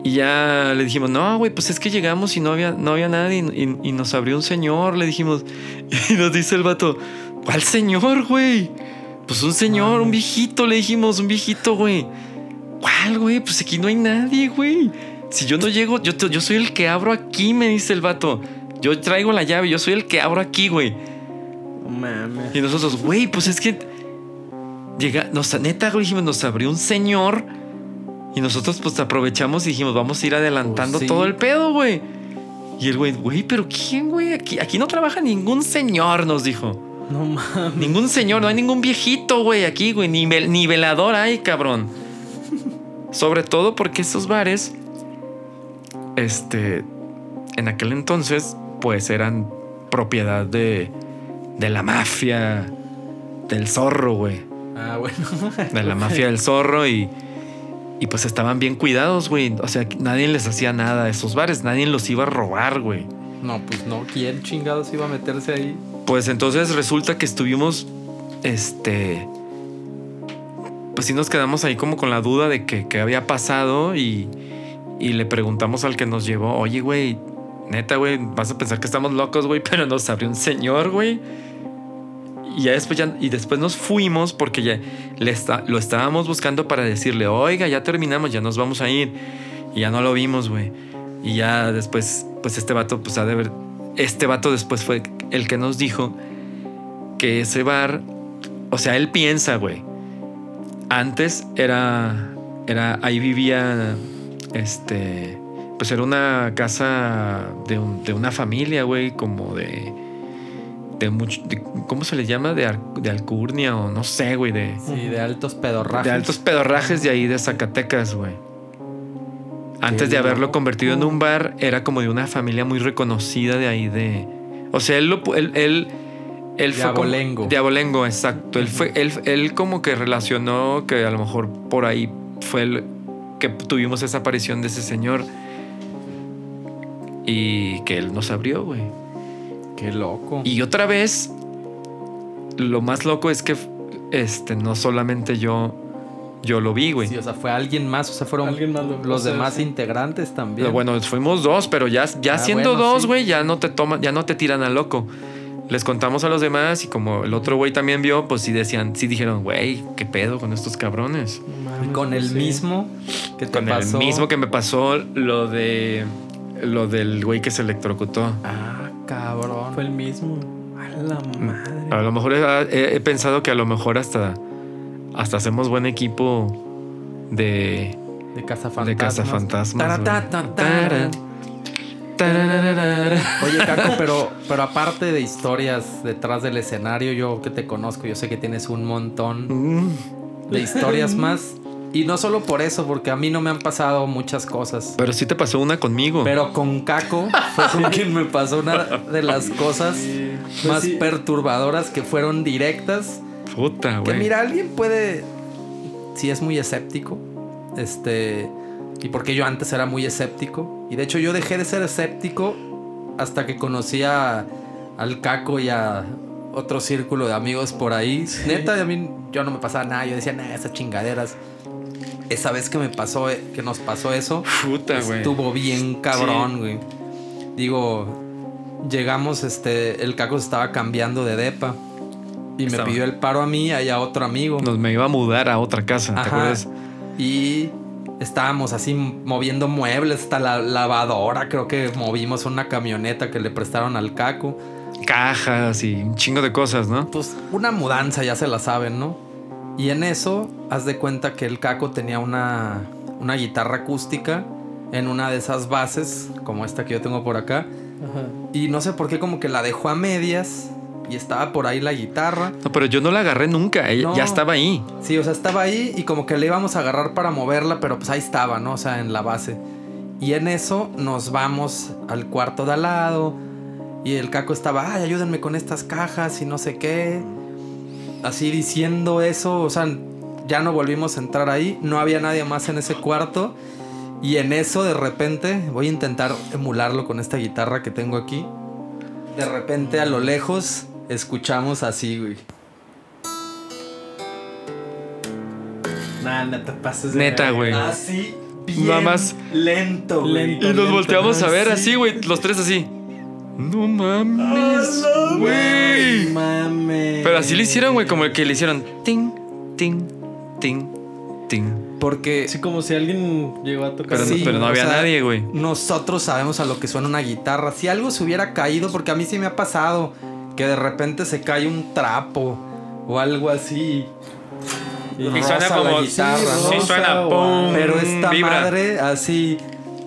Y ya le dijimos, no, güey, pues es que llegamos y no había, no había nadie y, y, nos abrió un señor, le dijimos. Y nos dice el vato, ¿cuál señor, güey? Pues un señor, un viejito, le dijimos, un viejito, güey. ¿Cuál, güey? Pues aquí no hay nadie, güey. Si yo no llego, yo, yo soy el que abro aquí, me dice el vato. Yo traigo la llave, yo soy el que abro aquí, güey. Mames. Y nosotros, güey, pues es que. Llega, nos, neta, güey, dijimos, nos abrió un señor. Y nosotros, pues aprovechamos y dijimos, vamos a ir adelantando Pues sí. todo el pedo, güey. Y el güey, güey, pero ¿quién, güey? Aquí, aquí no trabaja ningún señor, nos dijo. No mames. Ningún señor, no hay ningún viejito, güey, aquí, güey. Ni, vel- ni velador hay, cabrón. Sobre todo porque estos bares, este, en aquel entonces, pues eran propiedad de, de la mafia del zorro, güey. Ah, bueno. De la mafia del zorro y, y pues estaban bien cuidados, güey. O sea, nadie les hacía nada a esos bares, nadie los iba a robar, güey. No, pues no. ¿Quién chingados iba a meterse ahí? Pues entonces resulta que estuvimos, este, pues sí nos quedamos ahí como con la duda de que, que había pasado y, y le preguntamos al que nos llevó, oye, güey, neta, güey, vas a pensar que estamos locos, güey, pero nos abrió un señor, güey. Y ya después, ya, y después nos fuimos porque ya le está, lo estábamos buscando para decirle, oiga, ya terminamos, ya nos vamos a ir. Y ya no lo vimos, güey. Y ya después, pues este vato, pues ha de ver. Este vato después fue el que nos dijo que ese bar, o sea, él piensa, güey. Antes era, era, ahí vivía, este, pues era una casa de, un- de una familia, güey, como de, de mucho, de- ¿cómo se le llama? De, ar- de alcurnia o no sé, güey, de, Sí, de altos pedorrajes. de altos pedorrajes de ahí de Zacatecas, güey. Antes de haberlo convertido en un bar, era como de una familia muy reconocida de ahí de. O sea, él lo él, él, él De fue como- abolengo. de abolengo, exacto. Él fue, él, él como que relacionó que a lo mejor por ahí fue el que tuvimos esa aparición de ese señor. Y que él nos abrió, güey. Qué loco. Y otra vez, lo más loco es que este, no solamente yo, yo lo vi, güey. Sí, o sea, fue alguien más. O sea, fueron Alguien más lo- los demás sí. integrantes también. Pero Bueno, fuimos dos, pero ya, ya Ah, siendo bueno, dos, sí. güey, ya no te toman, ya no te tiran a loco. Les contamos a los demás y como el otro güey también vio, pues sí decían, sí dijeron, güey, qué pedo con estos cabrones. Con el sí. mismo que te Con pasó. el mismo que me pasó lo de lo del güey que se electrocutó. Ah, cabrón. Fue el mismo. A la madre. A lo mejor he, he- he pensado que a lo mejor hasta hasta hacemos buen equipo de De Casa de cazafantasmas. Oye, Caco, pero, pero aparte de historias detrás del escenario, yo que te conozco, yo sé que tienes un montón Mm. de historias más. Y no solo por eso, porque a mí no me han pasado muchas cosas. Pero sí te pasó una conmigo. Pero con Caco fue con quien me pasó una de las cosas Pues más sí. perturbadoras que fueron directas. Puta, Que güey. mira, alguien puede, si es muy escéptico, este, y porque yo antes era muy escéptico, y de hecho yo dejé de ser escéptico hasta que conocí a- al Caco y a otro círculo de amigos por ahí. Neta, a mí yo no me pasaba nada, yo decía, nada, esas chingaderas. Esa vez que me pasó, eh, que nos pasó eso, Puta, estuvo bien cabrón, güey. Digo, llegamos, este, el Caco se estaba cambiando de depa. Y me pidió el paro a mí y a otro amigo. Nos me iba a mudar a otra casa, ¿te acuerdas? Y estábamos así moviendo muebles, hasta la lavadora, creo que movimos una camioneta que le prestaron al Caco. Cajas y un chingo de cosas, ¿no? Pues una mudanza, ya se la saben, ¿no? Y en eso, haz de cuenta que el Caco tenía una, una guitarra acústica en una de esas bases, como esta que yo tengo por acá. Ajá. Y no sé por qué como que la dejó a medias y estaba por ahí la guitarra. No, pero yo no la agarré nunca. Ella No. ya estaba ahí. Sí, o sea, estaba ahí y como que le íbamos a agarrar para moverla, pero pues ahí estaba, ¿no? O sea, en la base. Y en eso nos vamos al cuarto de al lado y el caco estaba, ay, ayúdenme con estas cajas y no sé qué. Así diciendo eso, o sea, ya no volvimos a entrar ahí, no había nadie más en ese cuarto. Y en eso de repente voy a intentar emularlo con esta guitarra que tengo aquí. De repente a lo lejos escuchamos así, güey. Nah, no te pases de Neta, güey. Así, bien Nada más. lento, güey. Lento. Y nos volteamos a ver Sí. así, güey. Los tres así. No mames, güey. Mames. Pero así le hicieron, güey, como el que le hicieron. Ting, ting, ting, ting. Porque Sí, como si alguien llegó a tocar. Pero, Sí, no, pero no o había sea, nadie, güey. nosotros sabemos a lo que suena una guitarra. Si algo se hubiera caído, porque a mí sí me ha pasado que de repente se cae un trapo o algo así. Y roza la guitarra, sí, ¿no? suena, pum, Pero esta vibra. madre así.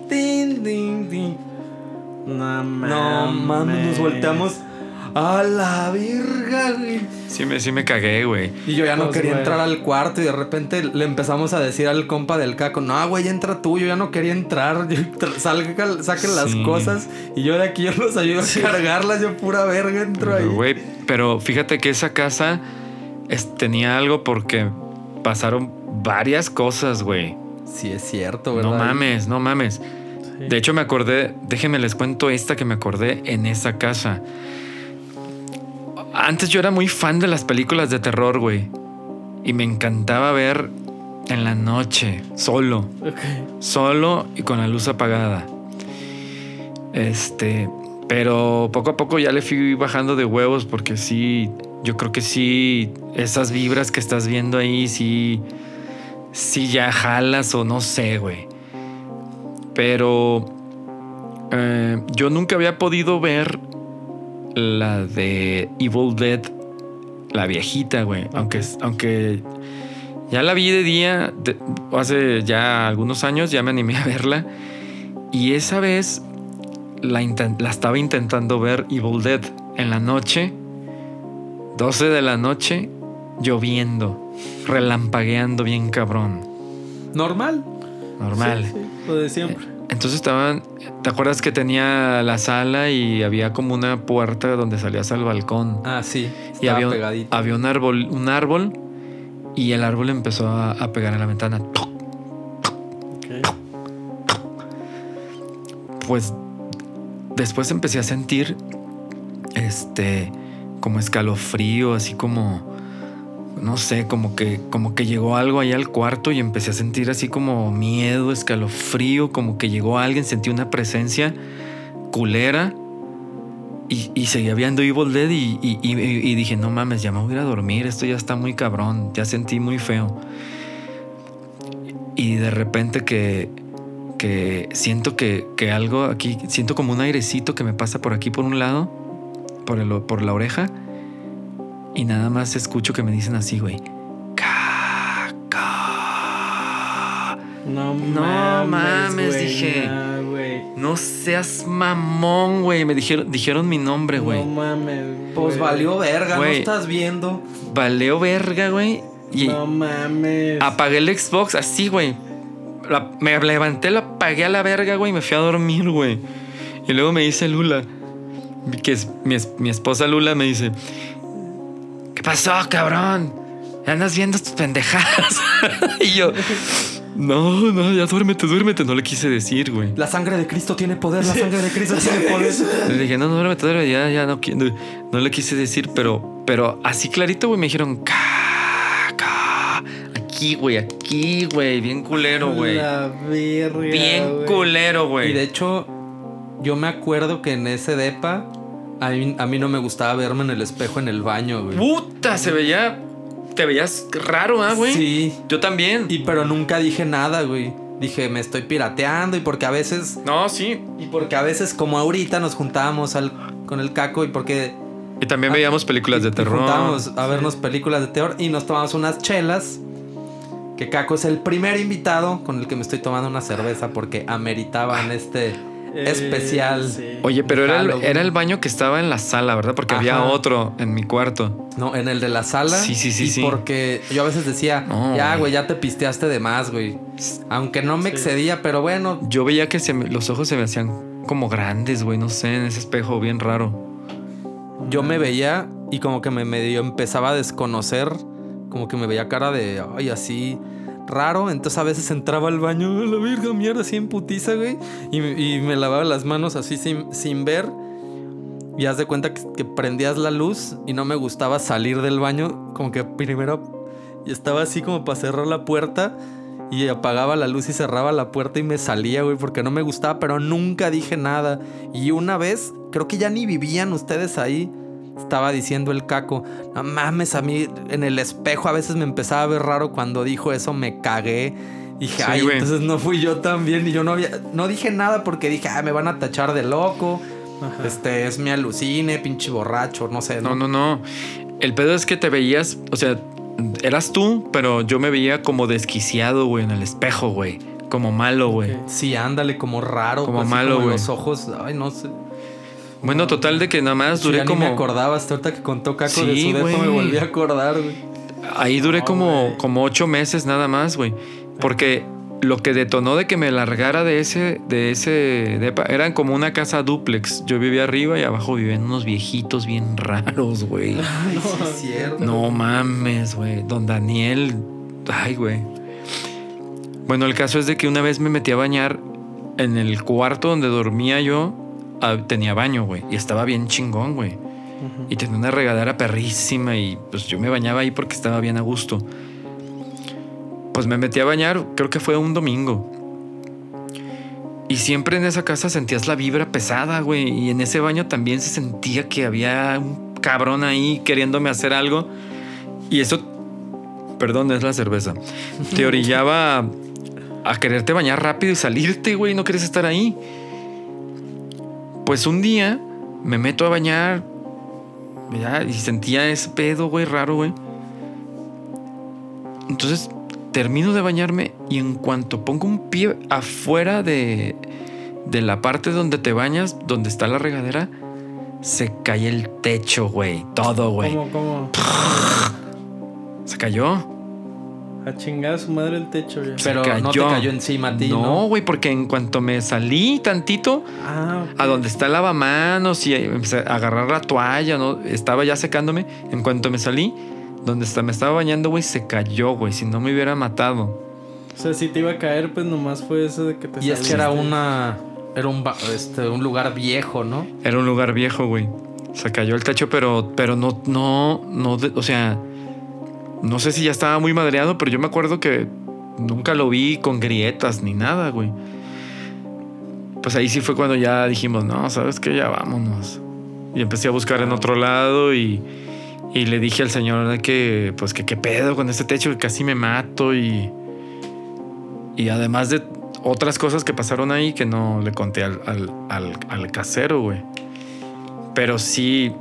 Tin, tin, tin. No mames. No mames, nos volteamos a la verga, güey. Sí me, sí me cagué, güey. Y yo ya no Pues, quería güey. entrar al cuarto y de repente le empezamos a decir al compa del caco, no, güey, entra tú, yo ya no quería entrar, salga, saquen las cosas y yo de aquí yo los ayudo a cargarlas, yo pura verga entro ahí. Güey, pero fíjate que esa casa es- tenía algo porque pasaron varias cosas, güey. Sí, es cierto, ¿verdad? No mames, no mames. Sí. De hecho, me acordé, déjenme les cuento esta que me acordé en esa casa. Antes yo era muy fan de las películas de terror, güey. Y me encantaba ver en la noche, solo. Solo y con la luz apagada. Este, pero poco a poco ya le fui bajando de huevos porque sí, yo creo que sí, esas vibras que estás viendo ahí, sí, sí ya jalas o no sé, güey. Pero eh, yo nunca había podido ver la de Evil Dead, la viejita, güey. Aunque, aunque ya la vi de día, de- hace ya algunos años, ya me animé a verla. Y esa vez la, la estaba intentando ver Evil Dead en la noche, 12 de la noche, lloviendo, relampagueando bien cabrón. Normal. Normal. Sí, sí, lo de siempre. Entonces estaban, ¿te acuerdas que tenía la sala y había como una puerta donde salías al balcón? Ah, sí. y Estaba había, un- pegadito. había un árbol, un árbol y el árbol empezó a, a pegar en la ventana. Ok. Pues después empecé a sentir este como escalofrío, así como no sé, como que como que llegó algo ahí al cuarto y empecé a sentir así como miedo, escalofrío, como que llegó alguien, sentí una presencia culera. Y, seguía viendo Evil Dead y- y dije, no mames, ya me voy a ir a dormir, esto ya está muy cabrón, ya sentí muy feo. Y de repente que, que siento que, que algo aquí, siento como un airecito que me pasa por aquí por un lado, por, el, por la oreja, y nada más escucho que me dicen así, güey. No, No mames, güey, dije. güey. No seas mamón, güey. Me dijeron, dijeron mi nombre, güey. No mames. Pues güey. valió verga, Güey. no estás viendo. Valeo verga, güey. Y No mames. apagué el Xbox así, güey. La- me levanté, la apagué a la verga, güey, y me fui a dormir, güey. Y luego me dice Lula, que es mi, mi esposa Lula, me dice: ¿Qué pasó, cabrón? Andas viendo tus pendejadas. y yo, no, no, ya duérmete, duérmete. No le quise decir, güey. La sangre de Cristo tiene poder, la sangre de Cristo tiene poder. Le dije, no, no, duérmete, duérmete, ya, ya no, no, no le quise decir, pero, pero así clarito, güey, me dijeron, ca, ca. Aquí, güey, aquí, güey, bien culero, güey. La verga. Bien güey. culero, Y de güey. hecho, yo me acuerdo que en ese depa, a mí, a mí no me gustaba verme en el espejo en el baño, güey. Puta, se veía, te veías raro, ¿ah, güey? Sí. Yo también. Y pero nunca dije nada, güey. Dije, me estoy pirateando y porque a veces... No, sí. Y porque a veces, como ahorita, nos juntábamos al- con el caco y porque... Y también veíamos películas de terror. juntábamos a vernos películas de terror y nos tomamos unas chelas. Que Caco es el primer invitado con el que me estoy tomando una cerveza porque ameritaban este especial. sí. Oye, pero era el, era el baño que estaba en la sala, ¿verdad? Porque había otro en mi cuarto. No, en el de la sala. Sí, sí, sí, Y sí. porque yo a veces decía, No, ya, güey. güey, ya te pisteaste de más, güey. Aunque no me Sí. excedía, pero bueno. Yo veía que se me- los ojos se me hacían como grandes, güey, no sé, en ese espejo bien raro. Yo me veía y como que me medio empezaba a desconocer. Como que me veía cara de, ay, así. Raro. Entonces a veces entraba al baño, "A la virga, mierda, así en putiza, güey. Y, y me lavaba las manos así sin, sin ver. Y haz de cuenta que, que prendías la luz y no me gustaba salir del baño. Como que primero estaba así como para cerrar la puerta. Y apagaba la luz y cerraba la puerta y me salía, güey, porque no me gustaba, pero nunca dije nada. Y una vez, creo que ya ni vivían ustedes ahí. Estaba diciendo el caco, no mames, a mí en el espejo a veces me empezaba a ver raro cuando dijo eso, me cagué. Dije, Sí, ay, güey. entonces no fui yo también. Y yo no había, no dije nada porque dije, ah, me van a tachar de loco. Ajá. Este es mi alucine, pinche borracho, no sé. No, no, no. El pedo es que te veías, o sea, eras tú, pero yo me veía como desquiciado, güey, en el espejo, güey. Como malo, güey. Sí, ándale, como raro. Como así malo, güey. Los ojos, ay, no sé. Bueno, total de que nada más duré ya como. ni me acordaba hasta ahorita que contó Caco de Sí, su depa, me volví a acordar, güey. Ahí duré No, como, como ocho meses nada más, güey. Porque lo que detonó de que me largara de ese, de ese depa, eran como una casa duplex. Yo vivía arriba y abajo vivían unos viejitos bien raros, güey. Ay, sí es cierto. No mames, güey. Don Daniel. Ay, güey. Bueno, el caso es de que una vez me metí a bañar en el cuarto donde dormía yo. Ah, tenía baño, güey. Y estaba bien chingón, güey. Ujú. Y tenía una regadera perrísima y pues yo me bañaba ahí porque estaba bien a gusto. Pues me metí a bañar, creo que fue un domingo. Y siempre en esa casa sentías la vibra pesada, güey. Y en ese baño también se sentía que había un cabrón ahí queriéndome hacer algo. Y eso, perdón, es la cerveza. Te orillaba a, a quererte bañar rápido y salirte, güey. No quieres estar ahí. Pues un día me meto a bañar, ya, y sentía ese pedo, güey, raro, güey. Entonces termino de bañarme y en cuanto pongo un pie afuera de, de la parte donde te bañas, donde está la regadera, se cae el techo, güey. Todo, güey. ¿Cómo, cómo? Se cayó. A chingar a su madre el techo, ya. Se Pero no te cayó. cayó encima a ti, ¿no? No, güey, porque en cuanto me salí tantito, Ah, a donde está el lavamanos y empecé a agarrar la toalla, ¿no? Estaba ya secándome. En cuanto me salí, donde está- me estaba bañando, güey, se cayó, güey. Si no me hubiera matado. O sea, si te iba a caer, pues nomás fue eso de que te Y es que era una. Era un, ba- este, un lugar viejo, ¿no? Era un lugar viejo, güey. Se cayó el techo, pero, pero no, no, no, o sea, no sé si ya estaba muy madreado, pero yo me acuerdo que nunca lo vi con grietas ni nada, güey. Pues ahí sí fue cuando ya dijimos, no, sabes que ya vámonos. Y empecé a buscar en otro lado y, y le dije al señor que, pues que qué pedo con este techo, que casi me mato y, y además de otras cosas que pasaron ahí que no le conté al, al, al, al casero, güey. Pero sí,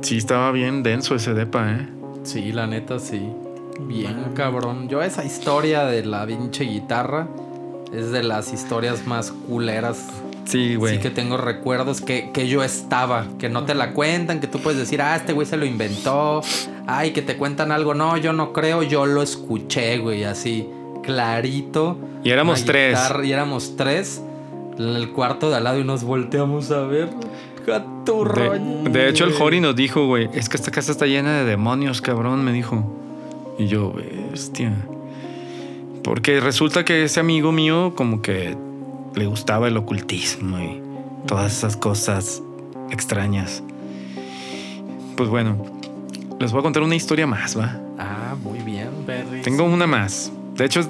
sí estaba bien denso ese depa, ¿eh? Sí, la neta, sí. Bien, cabrón. Yo esa historia de la pinche guitarra es de las historias más culeras. Sí, güey. Sí que tengo recuerdos que, que yo estaba, que no te la cuentan, que tú puedes decir, ah, este güey se lo inventó, ay, que te cuentan algo, no, yo no creo, yo lo escuché, güey, así, clarito. Y éramos tres. guitarra, y éramos tres en el cuarto de al lado y nos volteamos a ver. De, de hecho, el Jori nos dijo, güey, es que esta casa está llena de demonios, cabrón, me dijo. Y yo, bestia. Porque resulta que ese amigo mío como que le gustaba el ocultismo y todas esas cosas extrañas. Pues bueno, les voy a contar una historia más, ¿va? Ah, muy bien. Perrísimo. Tengo una más. De hecho,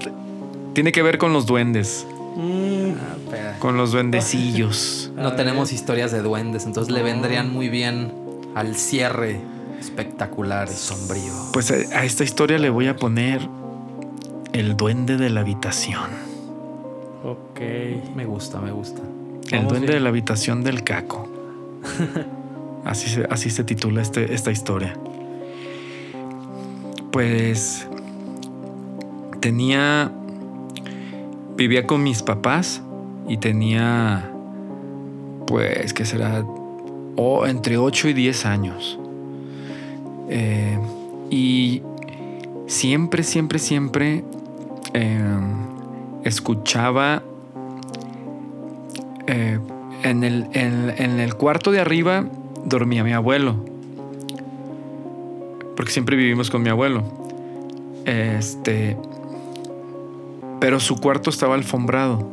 tiene que ver con los duendes, Mm, Ah, con los duendecillos. No tenemos historias de duendes, entonces le vendrían muy bien al cierre espectacular y sombrío. Pues a, a esta historia le voy a poner el duende de la habitación. ok. Me gusta, me gusta. El duende de la habitación del caco. así, se, así se titula este- esta historia. Pues tenía... Vivía con mis papás y tenía... Pues, ¿qué será? O entre 8 y 10 años. Eh, y siempre, siempre, siempre eh, escuchaba eh, en, el, en el cuarto de arriba dormía mi abuelo. Porque siempre vivimos con mi abuelo. Este. Pero su cuarto estaba alfombrado.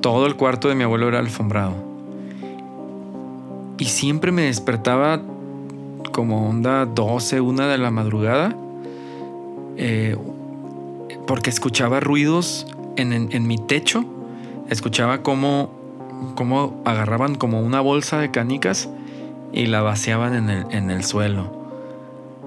Todo el cuarto de mi abuelo era alfombrado. Y siempre me despertaba como onda 12, una de la madrugada, eh, porque escuchaba ruidos en, mi techo, escuchaba cómo, cómo agarraban como una bolsa de canicas y la vaciaban en el, en el suelo.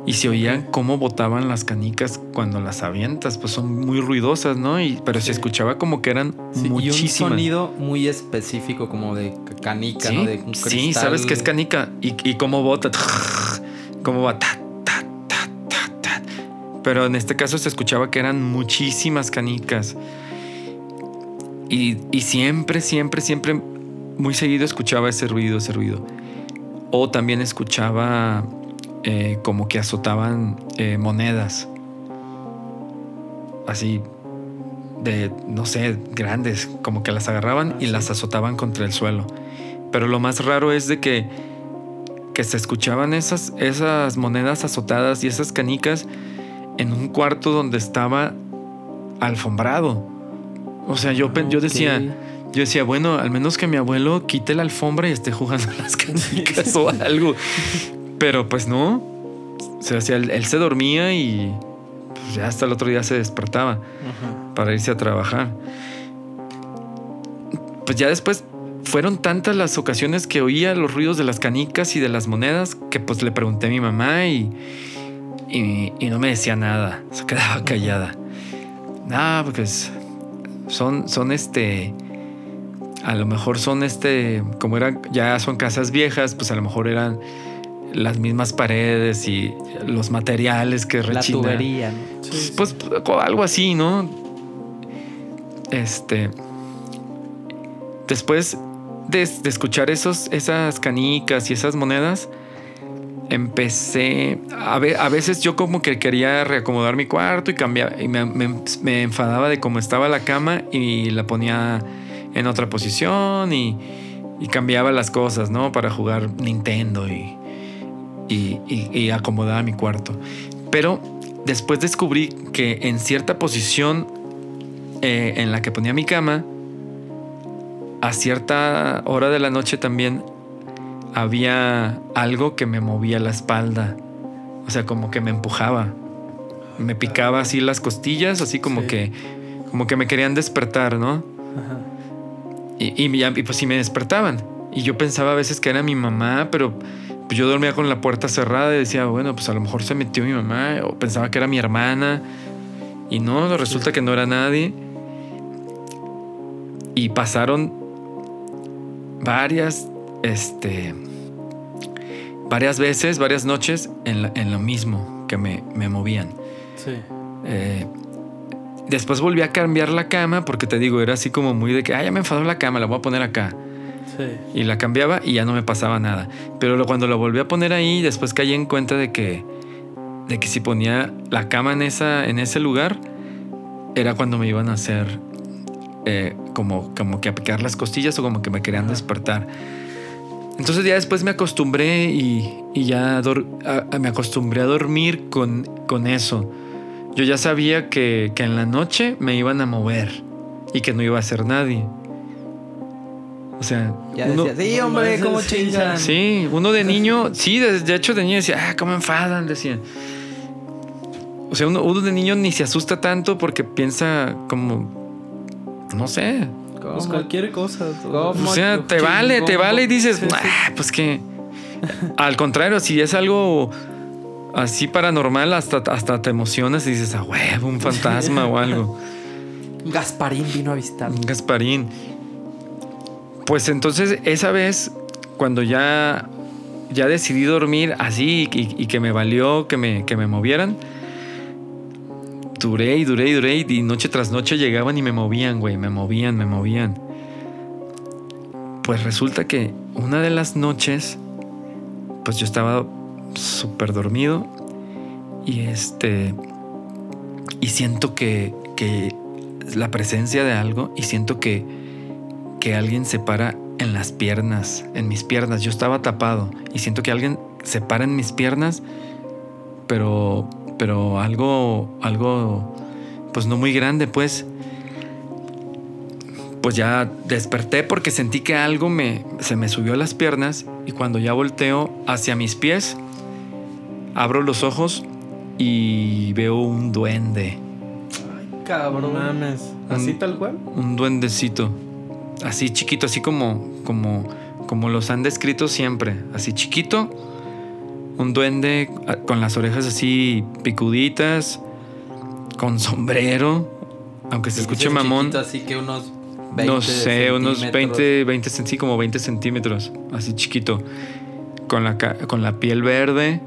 Y se oían cómo botaban las canicas cuando las avientas, pues son muy ruidosas, ¿no? Y, pero se escuchaba como que eran muchísimas. Y un sonido muy específico, como de canica, ¿no? De Sí, sabes que es canica. Y, y cómo bota, cómo va, Pero en este caso se escuchaba que eran muchísimas canicas. Y, y siempre, siempre, siempre, muy seguido escuchaba ese ruido, ese ruido. O también escuchaba eh, como que azotaban eh, monedas. Así de, no sé, grandes, como que las agarraban y las azotaban contra el suelo. Pero lo más raro es de que, que se escuchaban esas, esas monedas azotadas y esas canicas en un cuarto donde estaba alfombrado. O sea, yo, yo decía, yo decía, bueno, al menos que mi abuelo quite la alfombra y esté jugando las canicas o algo. Pero pues no. O sea, él, se dormía y pues, ya hasta el otro día se despertaba para irse a trabajar. Pues ya después fueron tantas las ocasiones que oía los ruidos de las canicas y de las monedas que pues le pregunté a mi mamá y, y, no me decía nada. Se quedaba callada. Nada, pues son, son este a lo mejor son este, como eran, ya son casas viejas, pues a lo mejor eran las mismas paredes y los materiales que rechinan. La tubería, Pues, algo así, ¿no? Este. Después de, escuchar esos, esas canicas y esas monedas, empecé. A, veces yo como que quería reacomodar mi cuarto y cambiar. Y me, enfadaba de cómo estaba la cama y la ponía en otra posición y, y cambiaba las cosas, ¿no? Para jugar Nintendo y y, y, acomodaba mi cuarto. Pero después descubrí que en cierta posición eh, en la que ponía mi cama, a cierta hora de la noche también había algo que me movía la espalda. O sea, como que me empujaba. Me picaba así las costillas, así como que como que me querían despertar, ¿no? Y, y, y, pues sí me despertaban. Y yo pensaba a veces que era mi mamá, pero pues yo dormía con la puerta cerrada y decía, bueno, pues a lo mejor se metió mi mamá o pensaba que era mi hermana y no, resulta que no era nadie. Y pasaron varias, este, varias veces, varias noches en, lo mismo que me, movían. Sí. Eh, después volví a cambiar la cama porque te digo, era así como muy de que, ah, ya me enfadó la cama, la voy a poner acá. Y la cambiaba y ya no me pasaba nada. Pero cuando la volví a poner ahí, después caí en cuenta de que, de que si ponía la cama en, esa, en ese lugar, era cuando me iban a hacer eh, como, como que a picar las costillas o como que me querían despertar. Entonces ya después me acostumbré y, ya me acostumbré a dormir con, con eso. Yo ya sabía que, que en la noche me iban a mover y que no iba a ser nadie. O sea, ya uno, sí, hombre, cómo chingan. Sí, uno de niño, sí, de, hecho de niño decía, ah, cómo enfadan, decía. O sea, uno, de niño ni se asusta tanto porque piensa como, no sé. Pues cualquier cosa. O sea, te vale, te vale y dices, ah, pues que. Al contrario, si es algo así paranormal, hasta, hasta te emocionas y dices, ah, huevo, un fantasma o algo. Gasparín vino a visitar. Gasparín. Pues entonces esa vez, cuando ya, ya decidí dormir así y, que me valió que me, que me movieran, duré y duré y duré y noche tras noche llegaban y me movían, güey, me movían, me movían. Pues resulta que una de las noches, pues yo estaba súper dormido y este, y siento que, que la presencia de algo y siento que que alguien se para en las piernas, en mis piernas. Yo estaba tapado y siento que alguien se para en mis piernas, pero, pero algo, algo, pues no muy grande, pues. Pues ya desperté porque sentí que algo me, se me subió a las piernas y cuando ya volteo hacia mis pies, abro los ojos y veo un duende. Cabrón. mames. ¿Así Un- tal cual? Un duendecito. Así chiquito, así como, como, como los han descrito siempre. Así chiquito. Un duende con las orejas así picuditas. Con sombrero. Aunque se escuche mamón. chiquito, así que unos 20 No sé, unos centímetros. 20, 20 cent- sí, como 20 centímetros. Así chiquito. Con la, con la piel verde.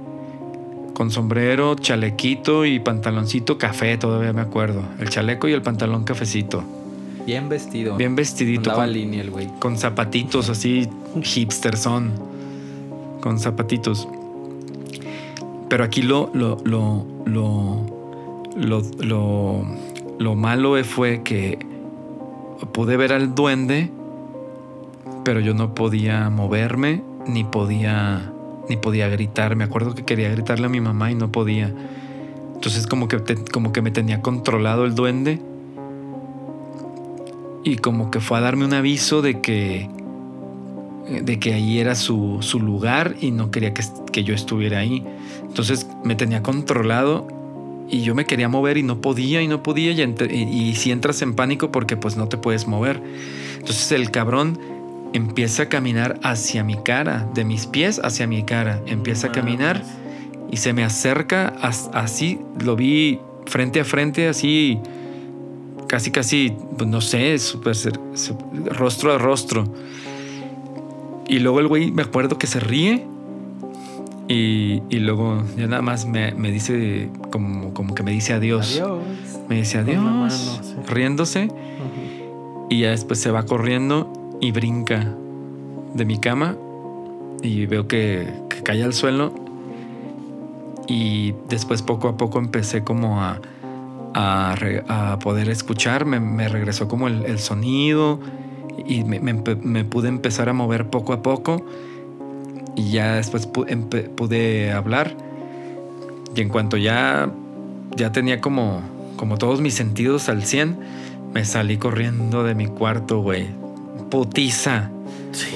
Con sombrero, chalequito y pantaloncito café, todavía me acuerdo. El chaleco y el pantalón cafecito. Bien vestido. Bien vestidito. Andaba Con, línea el güey. con zapatitos así hipster son. Con zapatitos. Pero aquí lo, lo, lo, lo, lo, lo, lo malo fue que pude ver al duende, pero yo no podía moverme, ni podía, ni podía gritar. Me acuerdo que quería gritarle a mi mamá y no podía. Entonces como que, te- como que me tenía controlado el duende. Y como que fue a darme un aviso de que de que ahí era su, su lugar y no quería que, que yo estuviera ahí. Entonces me tenía controlado y yo me quería mover y no podía y no podía y, y, y si entras en pánico porque pues no te puedes mover. Entonces el cabrón empieza a caminar hacia mi cara, de mis pies hacia mi cara. Empieza a caminar y se me acerca as- así, lo vi frente a frente, así, casi, casi, pues, no sé, súper cer- su- rostro a rostro. Y luego el güey, me acuerdo que se ríe y, y luego ya nada más me, me dice, como, como que me dice adiós. Adiós. Me dice adiós, mano, sí. riéndose. Y ya después se va corriendo y brinca de mi cama. Y veo que, que cae al suelo. Y después poco a poco empecé como a, a, re- a poder escuchar. Me, me regresó como el, el sonido. Y me, me me pude empezar a mover poco a poco. Y ya después pu- empe- pude hablar. Y en cuanto ya, ya tenía como, como todos mis sentidos al 100, me salí corriendo de mi cuarto, güey. Putiza.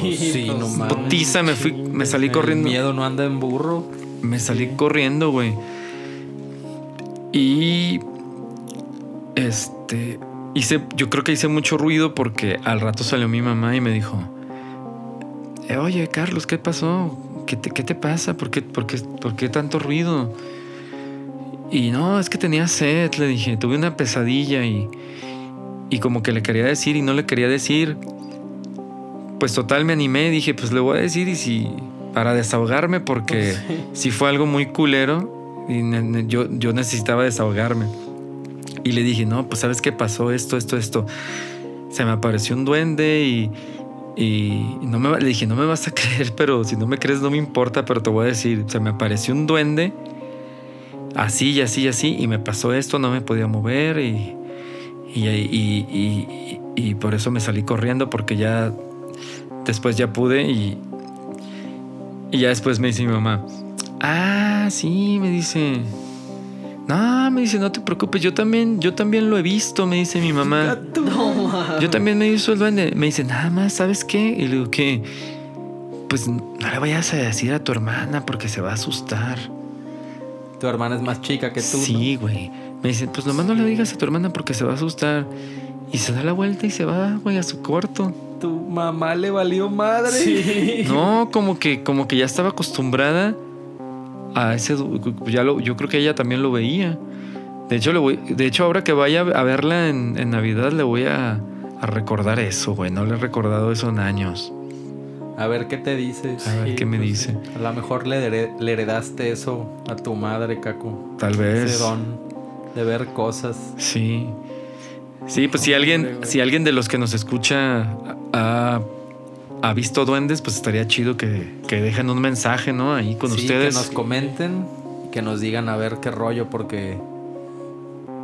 Pues sí, no mames. Putiza, me fui, me salí El corriendo. miedo no anda en burro. Me salí corriendo, güey. Y. Este. Hice. Yo creo que hice mucho ruido porque al rato salió mi mamá y me dijo. "Eh, Oye, Carlos, ¿qué pasó? ¿Qué te, qué te pasa? ¿Por qué, por, qué, ¿Por qué tanto ruido? Y no, es que tenía sed, le dije. Tuve una pesadilla y. Y como que le quería decir y no le quería decir. Pues total me animé, dije, pues le voy a decir y si. Para desahogarme porque si fue algo muy culero y yo, yo necesitaba desahogarme. Y le dije, no, pues sabes qué pasó, esto, esto, esto. Se me apareció un duende y, y no me, le dije, no me vas a creer, pero si no me crees no me importa, pero te voy a decir, se me apareció un duende, así y así y así, y me pasó esto, no me podía mover y- y- y- y por eso me salí corriendo porque ya después ya pude y, y ya después me dice mi mamá, ah, sí, me dice, no, me dice, no te preocupes, yo también, yo también lo he visto, me dice mi mamá. No. Yo también me hizo el duende. Me dice, nada más, ¿sabes qué? Y le digo, ¿qué? Pues no le vayas a decir a tu hermana porque se va a asustar. Tu hermana es más chica que tú. Sí, güey. Me dice, pues nomás no le digas a tu hermana porque se va a asustar. Y se da la vuelta y se va, güey, a su cuarto. Tu mamá le valió madre. Sí. No, como que, como que ya estaba acostumbrada a ese. Ya lo, yo creo que ella también lo veía. De hecho, le voy, de hecho, ahora que vaya a verla en, en Navidad, le voy a, a recordar eso, güey. No le he recordado eso en años. A ver qué te dice. A ver Sí, qué me pues dice. A lo mejor le, le heredaste eso a tu madre, Caco. Tal vez. Ese don de ver cosas. Sí. Sí, pues si alguien, si alguien de los que nos escucha ha, ha visto duendes, pues estaría chido que, que dejen un mensaje, ¿no? Ahí con Sí, ustedes. Que nos comenten, que nos digan a ver qué rollo, porque.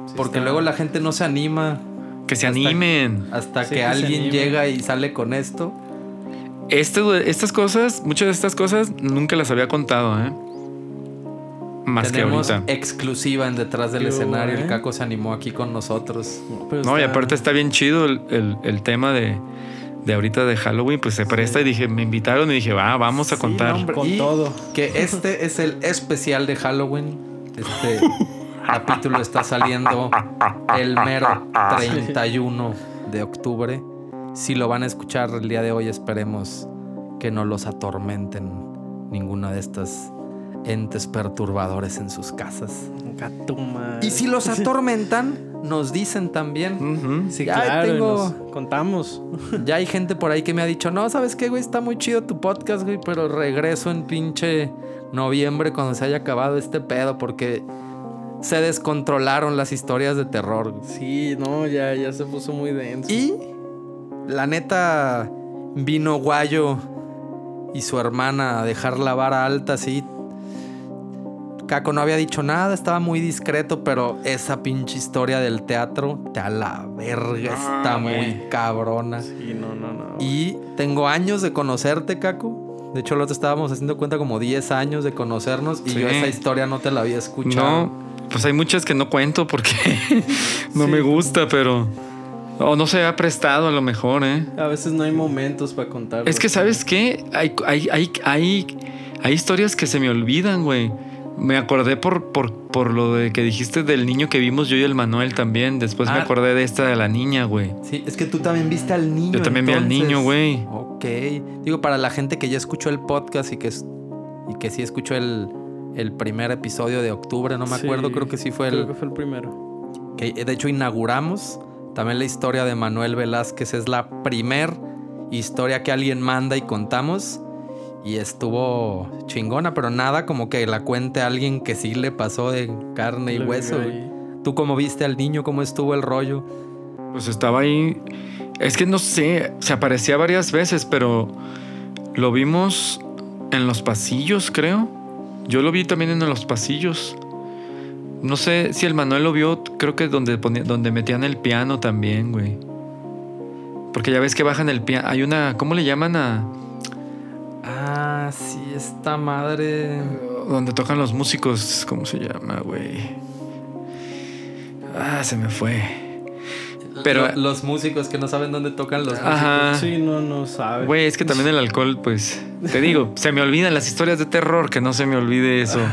Sí porque está- luego la gente no se anima Que se hasta- animen. hasta Sí, que, alguien llega y sale con esto. Este- estas cosas, muchas de estas cosas nunca las había contado, ¿eh? Más Tenemos que ahorita. exclusiva en detrás del Qué escenario. El bueno, ¿eh? Caco se animó aquí con nosotros. No, y aparte está bien chido el, el- el tema de, de ahorita de Halloween, pues se presta y dije, me invitaron y dije, va, vamos a Sí, contar. hombre, Con y todo. Que este es el especial de Halloween. Este capítulo está saliendo el mero 31 de octubre. Si lo van a escuchar el día de hoy, esperemos que no los atormenten ninguna de estas entes perturbadores en sus casas. Gatuma. Y si los atormentan, nos dicen también. Ujú. Sí, Ya claro, tengo- nos contamos. Ya hay gente por ahí que me ha dicho, no, ¿sabes qué, güey? Está muy chido tu podcast, güey, pero regreso en pinche noviembre cuando se haya acabado este pedo porque se descontrolaron las historias de terror. güey. Sí, no, ya, ya se puso muy denso. Y la neta vino Guayo y su hermana a dejar la vara alta así. Caco no había dicho nada, estaba muy discreto, pero esa pinche historia del teatro, te a la verga, está muy cabrona. Sí, no, no, no. Y tengo años de conocerte, Caco. De hecho, lo estábamos haciendo cuenta como 10 años de conocernos y Sí. yo esa historia no te la había escuchado. No, pues hay muchas que no cuento porque no Sí. me gusta, pero... O no se ha prestado a lo mejor, ¿eh? A veces no hay momentos para contar. Es que, ¿sabes qué? Hay, hay, hay, hay, hay historias que se me olvidan, güey. Me acordé por, por, por lo de que dijiste del niño que vimos yo y el Manuel también. Después me Ah. acordé de esta de la niña, güey. Sí, es que tú también viste al niño. Yo también vi al niño, güey. Ok. Digo, para la gente que ya escuchó el podcast y que, es- y que sí escuchó el, el primer episodio de octubre, no me Sí, acuerdo, creo que sí fue Creo el... que fue el primero. que de hecho inauguramos. También la historia de Manuel Velázquez es la primer historia que alguien manda y contamos. Y estuvo chingona, pero nada como que la cuente alguien que sí le pasó de carne y Lo hueso. ¿Tú cómo viste al niño? ¿Cómo estuvo el rollo? Pues estaba ahí. Es que no sé, se aparecía varias veces, pero lo vimos en los pasillos, creo. Yo lo vi también en los pasillos. No sé si el Manuel lo vio, creo que donde, ponía- donde metían el piano también, güey. Porque ya ves que bajan el piano. Hay una, ¿cómo le llaman a esta madre. donde tocan los músicos? ¿Cómo se llama, güey? Ah, se me fue. Pero- Lo- los músicos que no saben dónde tocan los músicos. Ajá. Sí, no, no sabe. Güey, es que también el alcohol, pues, te digo, se me olvidan las historias de terror, que no se me olvide eso.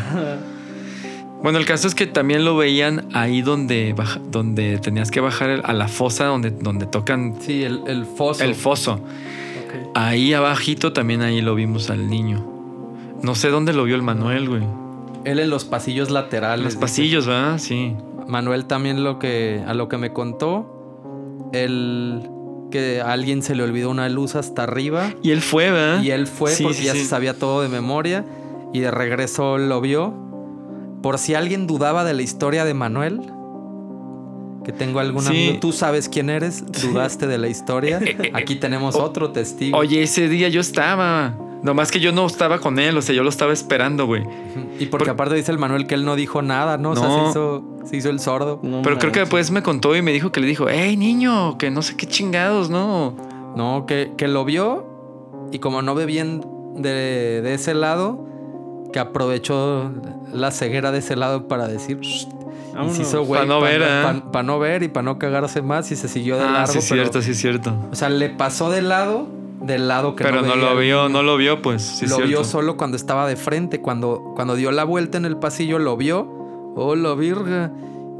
Bueno, el caso es que también lo veían ahí donde, baja- donde tenías que bajar el- a la fosa donde, donde tocan Sí, el, el foso. el foso. Ahí abajito también ahí lo vimos al niño. No sé dónde lo vio el Manuel, güey. Él en los pasillos laterales. En los dice. pasillos, ¿verdad? Sí. Manuel también lo que a lo que me contó, el que a alguien se le olvidó una luz hasta arriba Y él fue, ¿verdad? y él fue Sí, porque sí, ya sí. se sabía todo de memoria y de regreso lo vio. Por si alguien dudaba de la historia de Manuel, que tengo amigo, tú sabes quién eres, dudaste de la historia. Aquí tenemos O- otro testigo. Oye, ese día yo estaba. Nomás que yo no estaba con él, o sea, yo lo estaba esperando, güey. y porque por- aparte dice el Manuel que él no dijo nada, ¿no? O sea, se hizo, se hizo el sordo. No Pero creo que después me contó y me dijo que le dijo, hey niño, que no sé qué chingados, ¿no? No, que, que lo vio y como no ve bien de, de ese lado, que aprovechó la ceguera de ese lado para decir... Y se hizo güey Pa' no ver, ¿eh? para no ver y para no cagarse más y se siguió de ah, largo. sí es pero- cierto, sí es cierto. O sea, le pasó de lado, del lado que Pero no, veía lo vio, no lo vio, pues, sí lo cierto. vio solo cuando estaba de frente, cuando, cuando dio la vuelta en el pasillo, lo vio. Oh, la virga.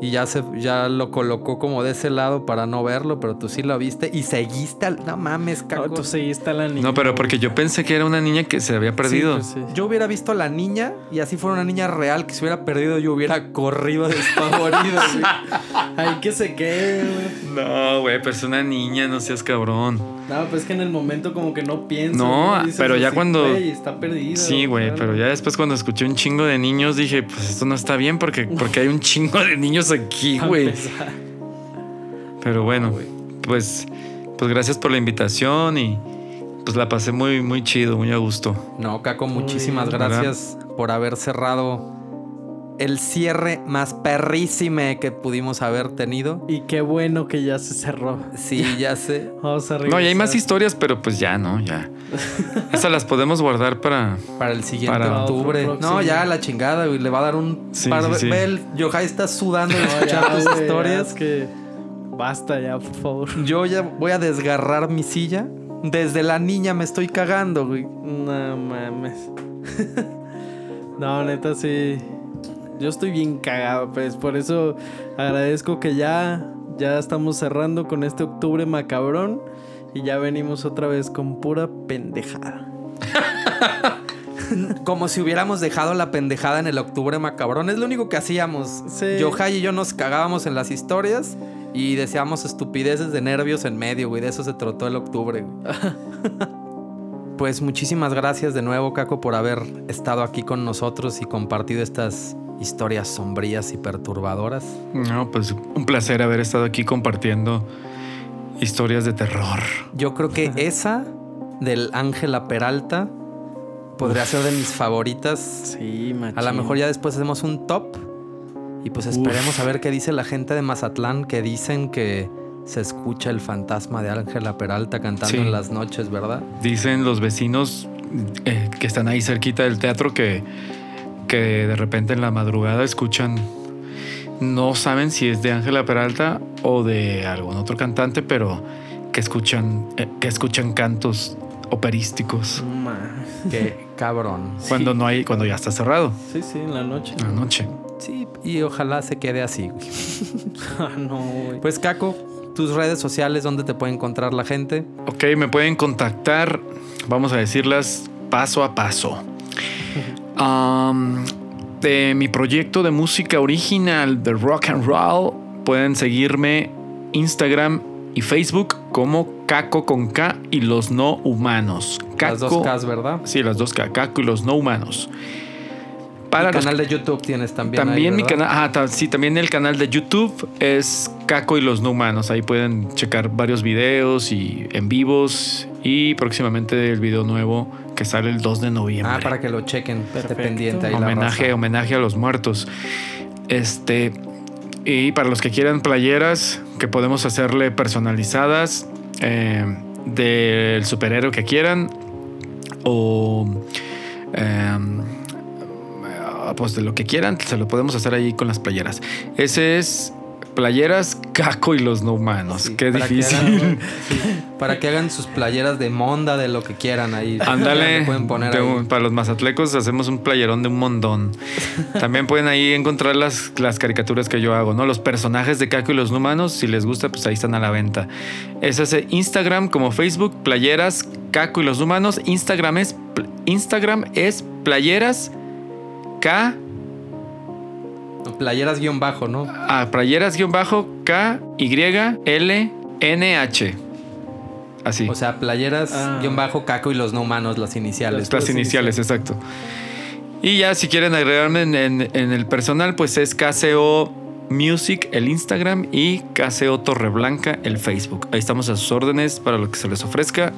Y ya se ya lo colocó como de ese lado para no verlo, pero tú sí lo viste y seguiste al. No mames, caco. No, tú seguiste a la niña. No, pero porque yo pensé que era una niña que se había perdido. Sí, pues sí. Yo hubiera visto a la niña y así fuera una niña real que se hubiera perdido, yo hubiera corrido despavorido. Ay, que se quede, güey. No, güey, pero es una niña, no seas cabrón. No, pues es que en el momento como que no pienso. No, dices pero ya así, cuando- güey, está perdida. Sí, güey, pero ya después cuando escuché un chingo de niños dije, pues esto no está bien porque, porque hay un chingo de niños aquí, güey. Pero bueno, pues, pues gracias por la invitación y pues la pasé muy, muy chido, muy a gusto. No, Caco, muchísimas gracias por haber cerrado el cierre más perrísime que pudimos haber tenido. Y qué bueno que ya se cerró. Sí, ya sé. Vamos a No, y hay más historias, pero pues ya, ¿no? Ya. Esas las podemos guardar para. Para el siguiente Para octubre. No, ya la chingada, güey. Le va a dar un Sí, par sí, sí. Ve, el Yohai está sudando de No, escuchar ya, tus güey, historias. Es que basta ya, por favor. Yo ya voy a desgarrar mi silla. Desde la niña me estoy cagando, güey. No mames. no, neta, sí. Yo estoy bien cagado, pues. Por eso agradezco que ya, ya estamos cerrando con este octubre macabrón. Y ya venimos otra vez con pura pendejada. Como si hubiéramos dejado la pendejada en el octubre macabrón. Es lo único que hacíamos. Sí. Y yo nos cagábamos en las historias y decíamos estupideces de nervios en medio, güey. De eso se trató el octubre, güey. Pues muchísimas gracias de nuevo, Caco, por haber estado aquí con nosotros y compartido estas historias sombrías y perturbadoras. No, pues un placer haber estado aquí compartiendo historias de terror. Yo creo que esa del Ángela Peralta podría ser de mis favoritas. Sí, machín. A lo mejor ya después hacemos un top y pues esperemos a ver qué dice la gente de Mazatlán que dicen que se escucha el fantasma de Ángela Peralta cantando Sí. en las noches, ¿verdad? Dicen los vecinos eh, que están ahí cerquita del teatro que, que de repente en la madrugada escuchan, no saben si es de Ángela Peralta o de algún otro cantante, pero que escuchan, eh, que escuchan cantos operísticos. Qué cabrón. cuando no hay, cuando ya está cerrado Sí, sí, en la noche. en la noche. Sí, y ojalá se quede así. Ah, no, güey. Pues Caco, tus redes sociales, ¿dónde te puede encontrar la gente? Ok, me pueden contactar, vamos a decirlas paso a paso. Um, de mi proyecto de música original de rock and roll, pueden seguirme Instagram y Facebook como Caco con K y los no humanos. Las dos Ks, ¿verdad? Sí, las dos K, Caco y los no humanos. Para el canal de YouTube tienes también. ahí, también mi canal, ah, sí, también el canal de YouTube es Caco y los no humanos. Ahí pueden checar varios videos y en vivos y próximamente el video nuevo que sale el 2 de noviembre. Ah, para que lo chequen. Esté pendiente ahí homenaje, homenaje a los muertos. Este y para los que quieran playeras que podemos hacerle personalizadas eh, del superhéroe que quieran o em, ah, pues de lo que quieran, se lo podemos hacer ahí con las playeras. Ese es playeras Caco y los no humanos. Sí, Qué para que difícil. hagan- sí, para que hagan sus playeras de monda, de lo que quieran ahí. Ándale, Le pueden poner de ahí. un- para los mazatlecos hacemos un playerón de un mondón. También pueden ahí encontrar las, las caricaturas que yo hago, ¿no? Los personajes de Caco y los humanos, si les gusta, pues ahí están a la venta. Es ese Instagram como Facebook, playeras Caco y los humanos. Instagram es, Instagram es playeras K, Playeras guion bajo, ¿no? a playeras guion bajo K, Y, L, N, H. Así. O sea, playeras Ah. guion bajo caco y los no humanos, las iniciales. Las iniciales, exacto. Y ya si quieren agregarme en, en- en el personal, pues es KCO Music, el Instagram, y KCO Torreblanca, el Facebook. Ahí estamos a sus órdenes para lo que se les ofrezca.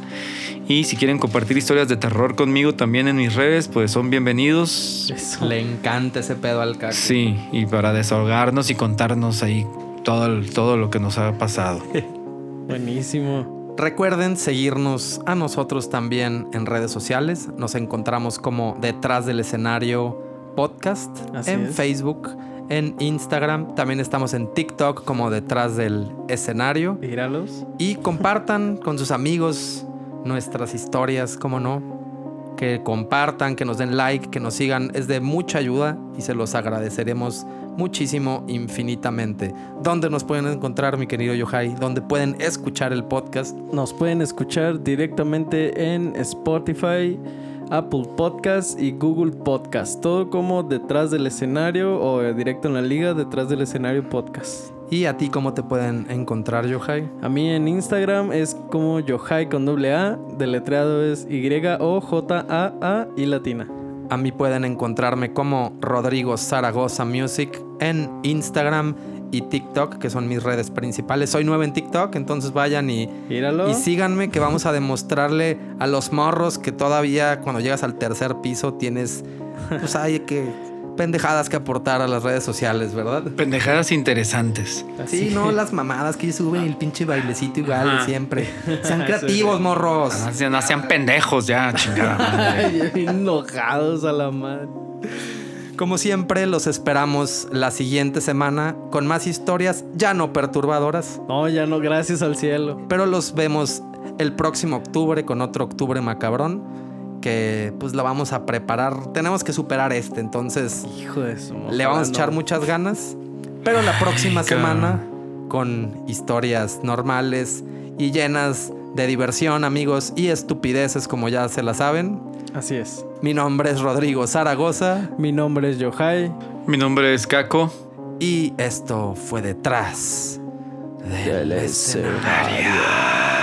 Y si quieren compartir historias de terror conmigo también en mis redes, pues son bienvenidos. Eso. Le encanta ese pedo al caco. Sí, y para desahogarnos y contarnos ahí todo, el- todo lo que nos ha pasado. Buenísimo. Recuerden seguirnos a nosotros también en redes sociales. Nos encontramos como Detrás del Escenario Podcast Así en es. Facebook, en Instagram. También estamos en TikTok como Detrás del Escenario. Míralos. Y compartan con sus amigos nuestras historias, como no. Que compartan, que nos den like, que nos sigan. Es de mucha ayuda y se los agradeceremos muchísimo, infinitamente. ¿Dónde nos pueden encontrar, mi querido Yohai? ¿Dónde pueden escuchar el podcast? Nos pueden escuchar directamente en Spotify, Apple Podcast y Google Podcast. Todo como detrás del escenario o eh, directo en la liga detrás del escenario podcast. ¿Y a ti cómo te pueden encontrar, Yohai? A mí en Instagram es como Yohai con doble A, deletreado es Y-O-J-A-A y latina. A mí pueden encontrarme como Rodrigo Zaragoza Music en Instagram y TikTok, que son mis redes principales. Soy nuevo en TikTok, entonces vayan y, Míralo. y síganme que vamos a demostrarle a los morros que todavía cuando llegas al tercer piso tienes, pues hay que pendejadas que aportar a las redes sociales, ¿verdad? Pendejadas interesantes. Sí, no las mamadas que suben el pinche bailecito igual de Ajá. siempre. Sean creativos, morros. No sean, no sean pendejos ya, chingada. enojados a la madre. Como siempre, los esperamos la siguiente semana con más historias ya no perturbadoras, No, ya no, gracias al cielo. pero los vemos el próximo octubre con otro octubre macabrón que pues lo vamos a preparar. Tenemos que superar este, entonces Hijo de su le vamos a echar no. muchas ganas. Pero la próxima semana con historias normales y llenas de diversión, amigos, y estupideces como ya se la saben. Así es. Mi nombre es Rodrigo Zaragoza Mi nombre es Yohai. Mi nombre es Caco. y esto fue detrás del escenario.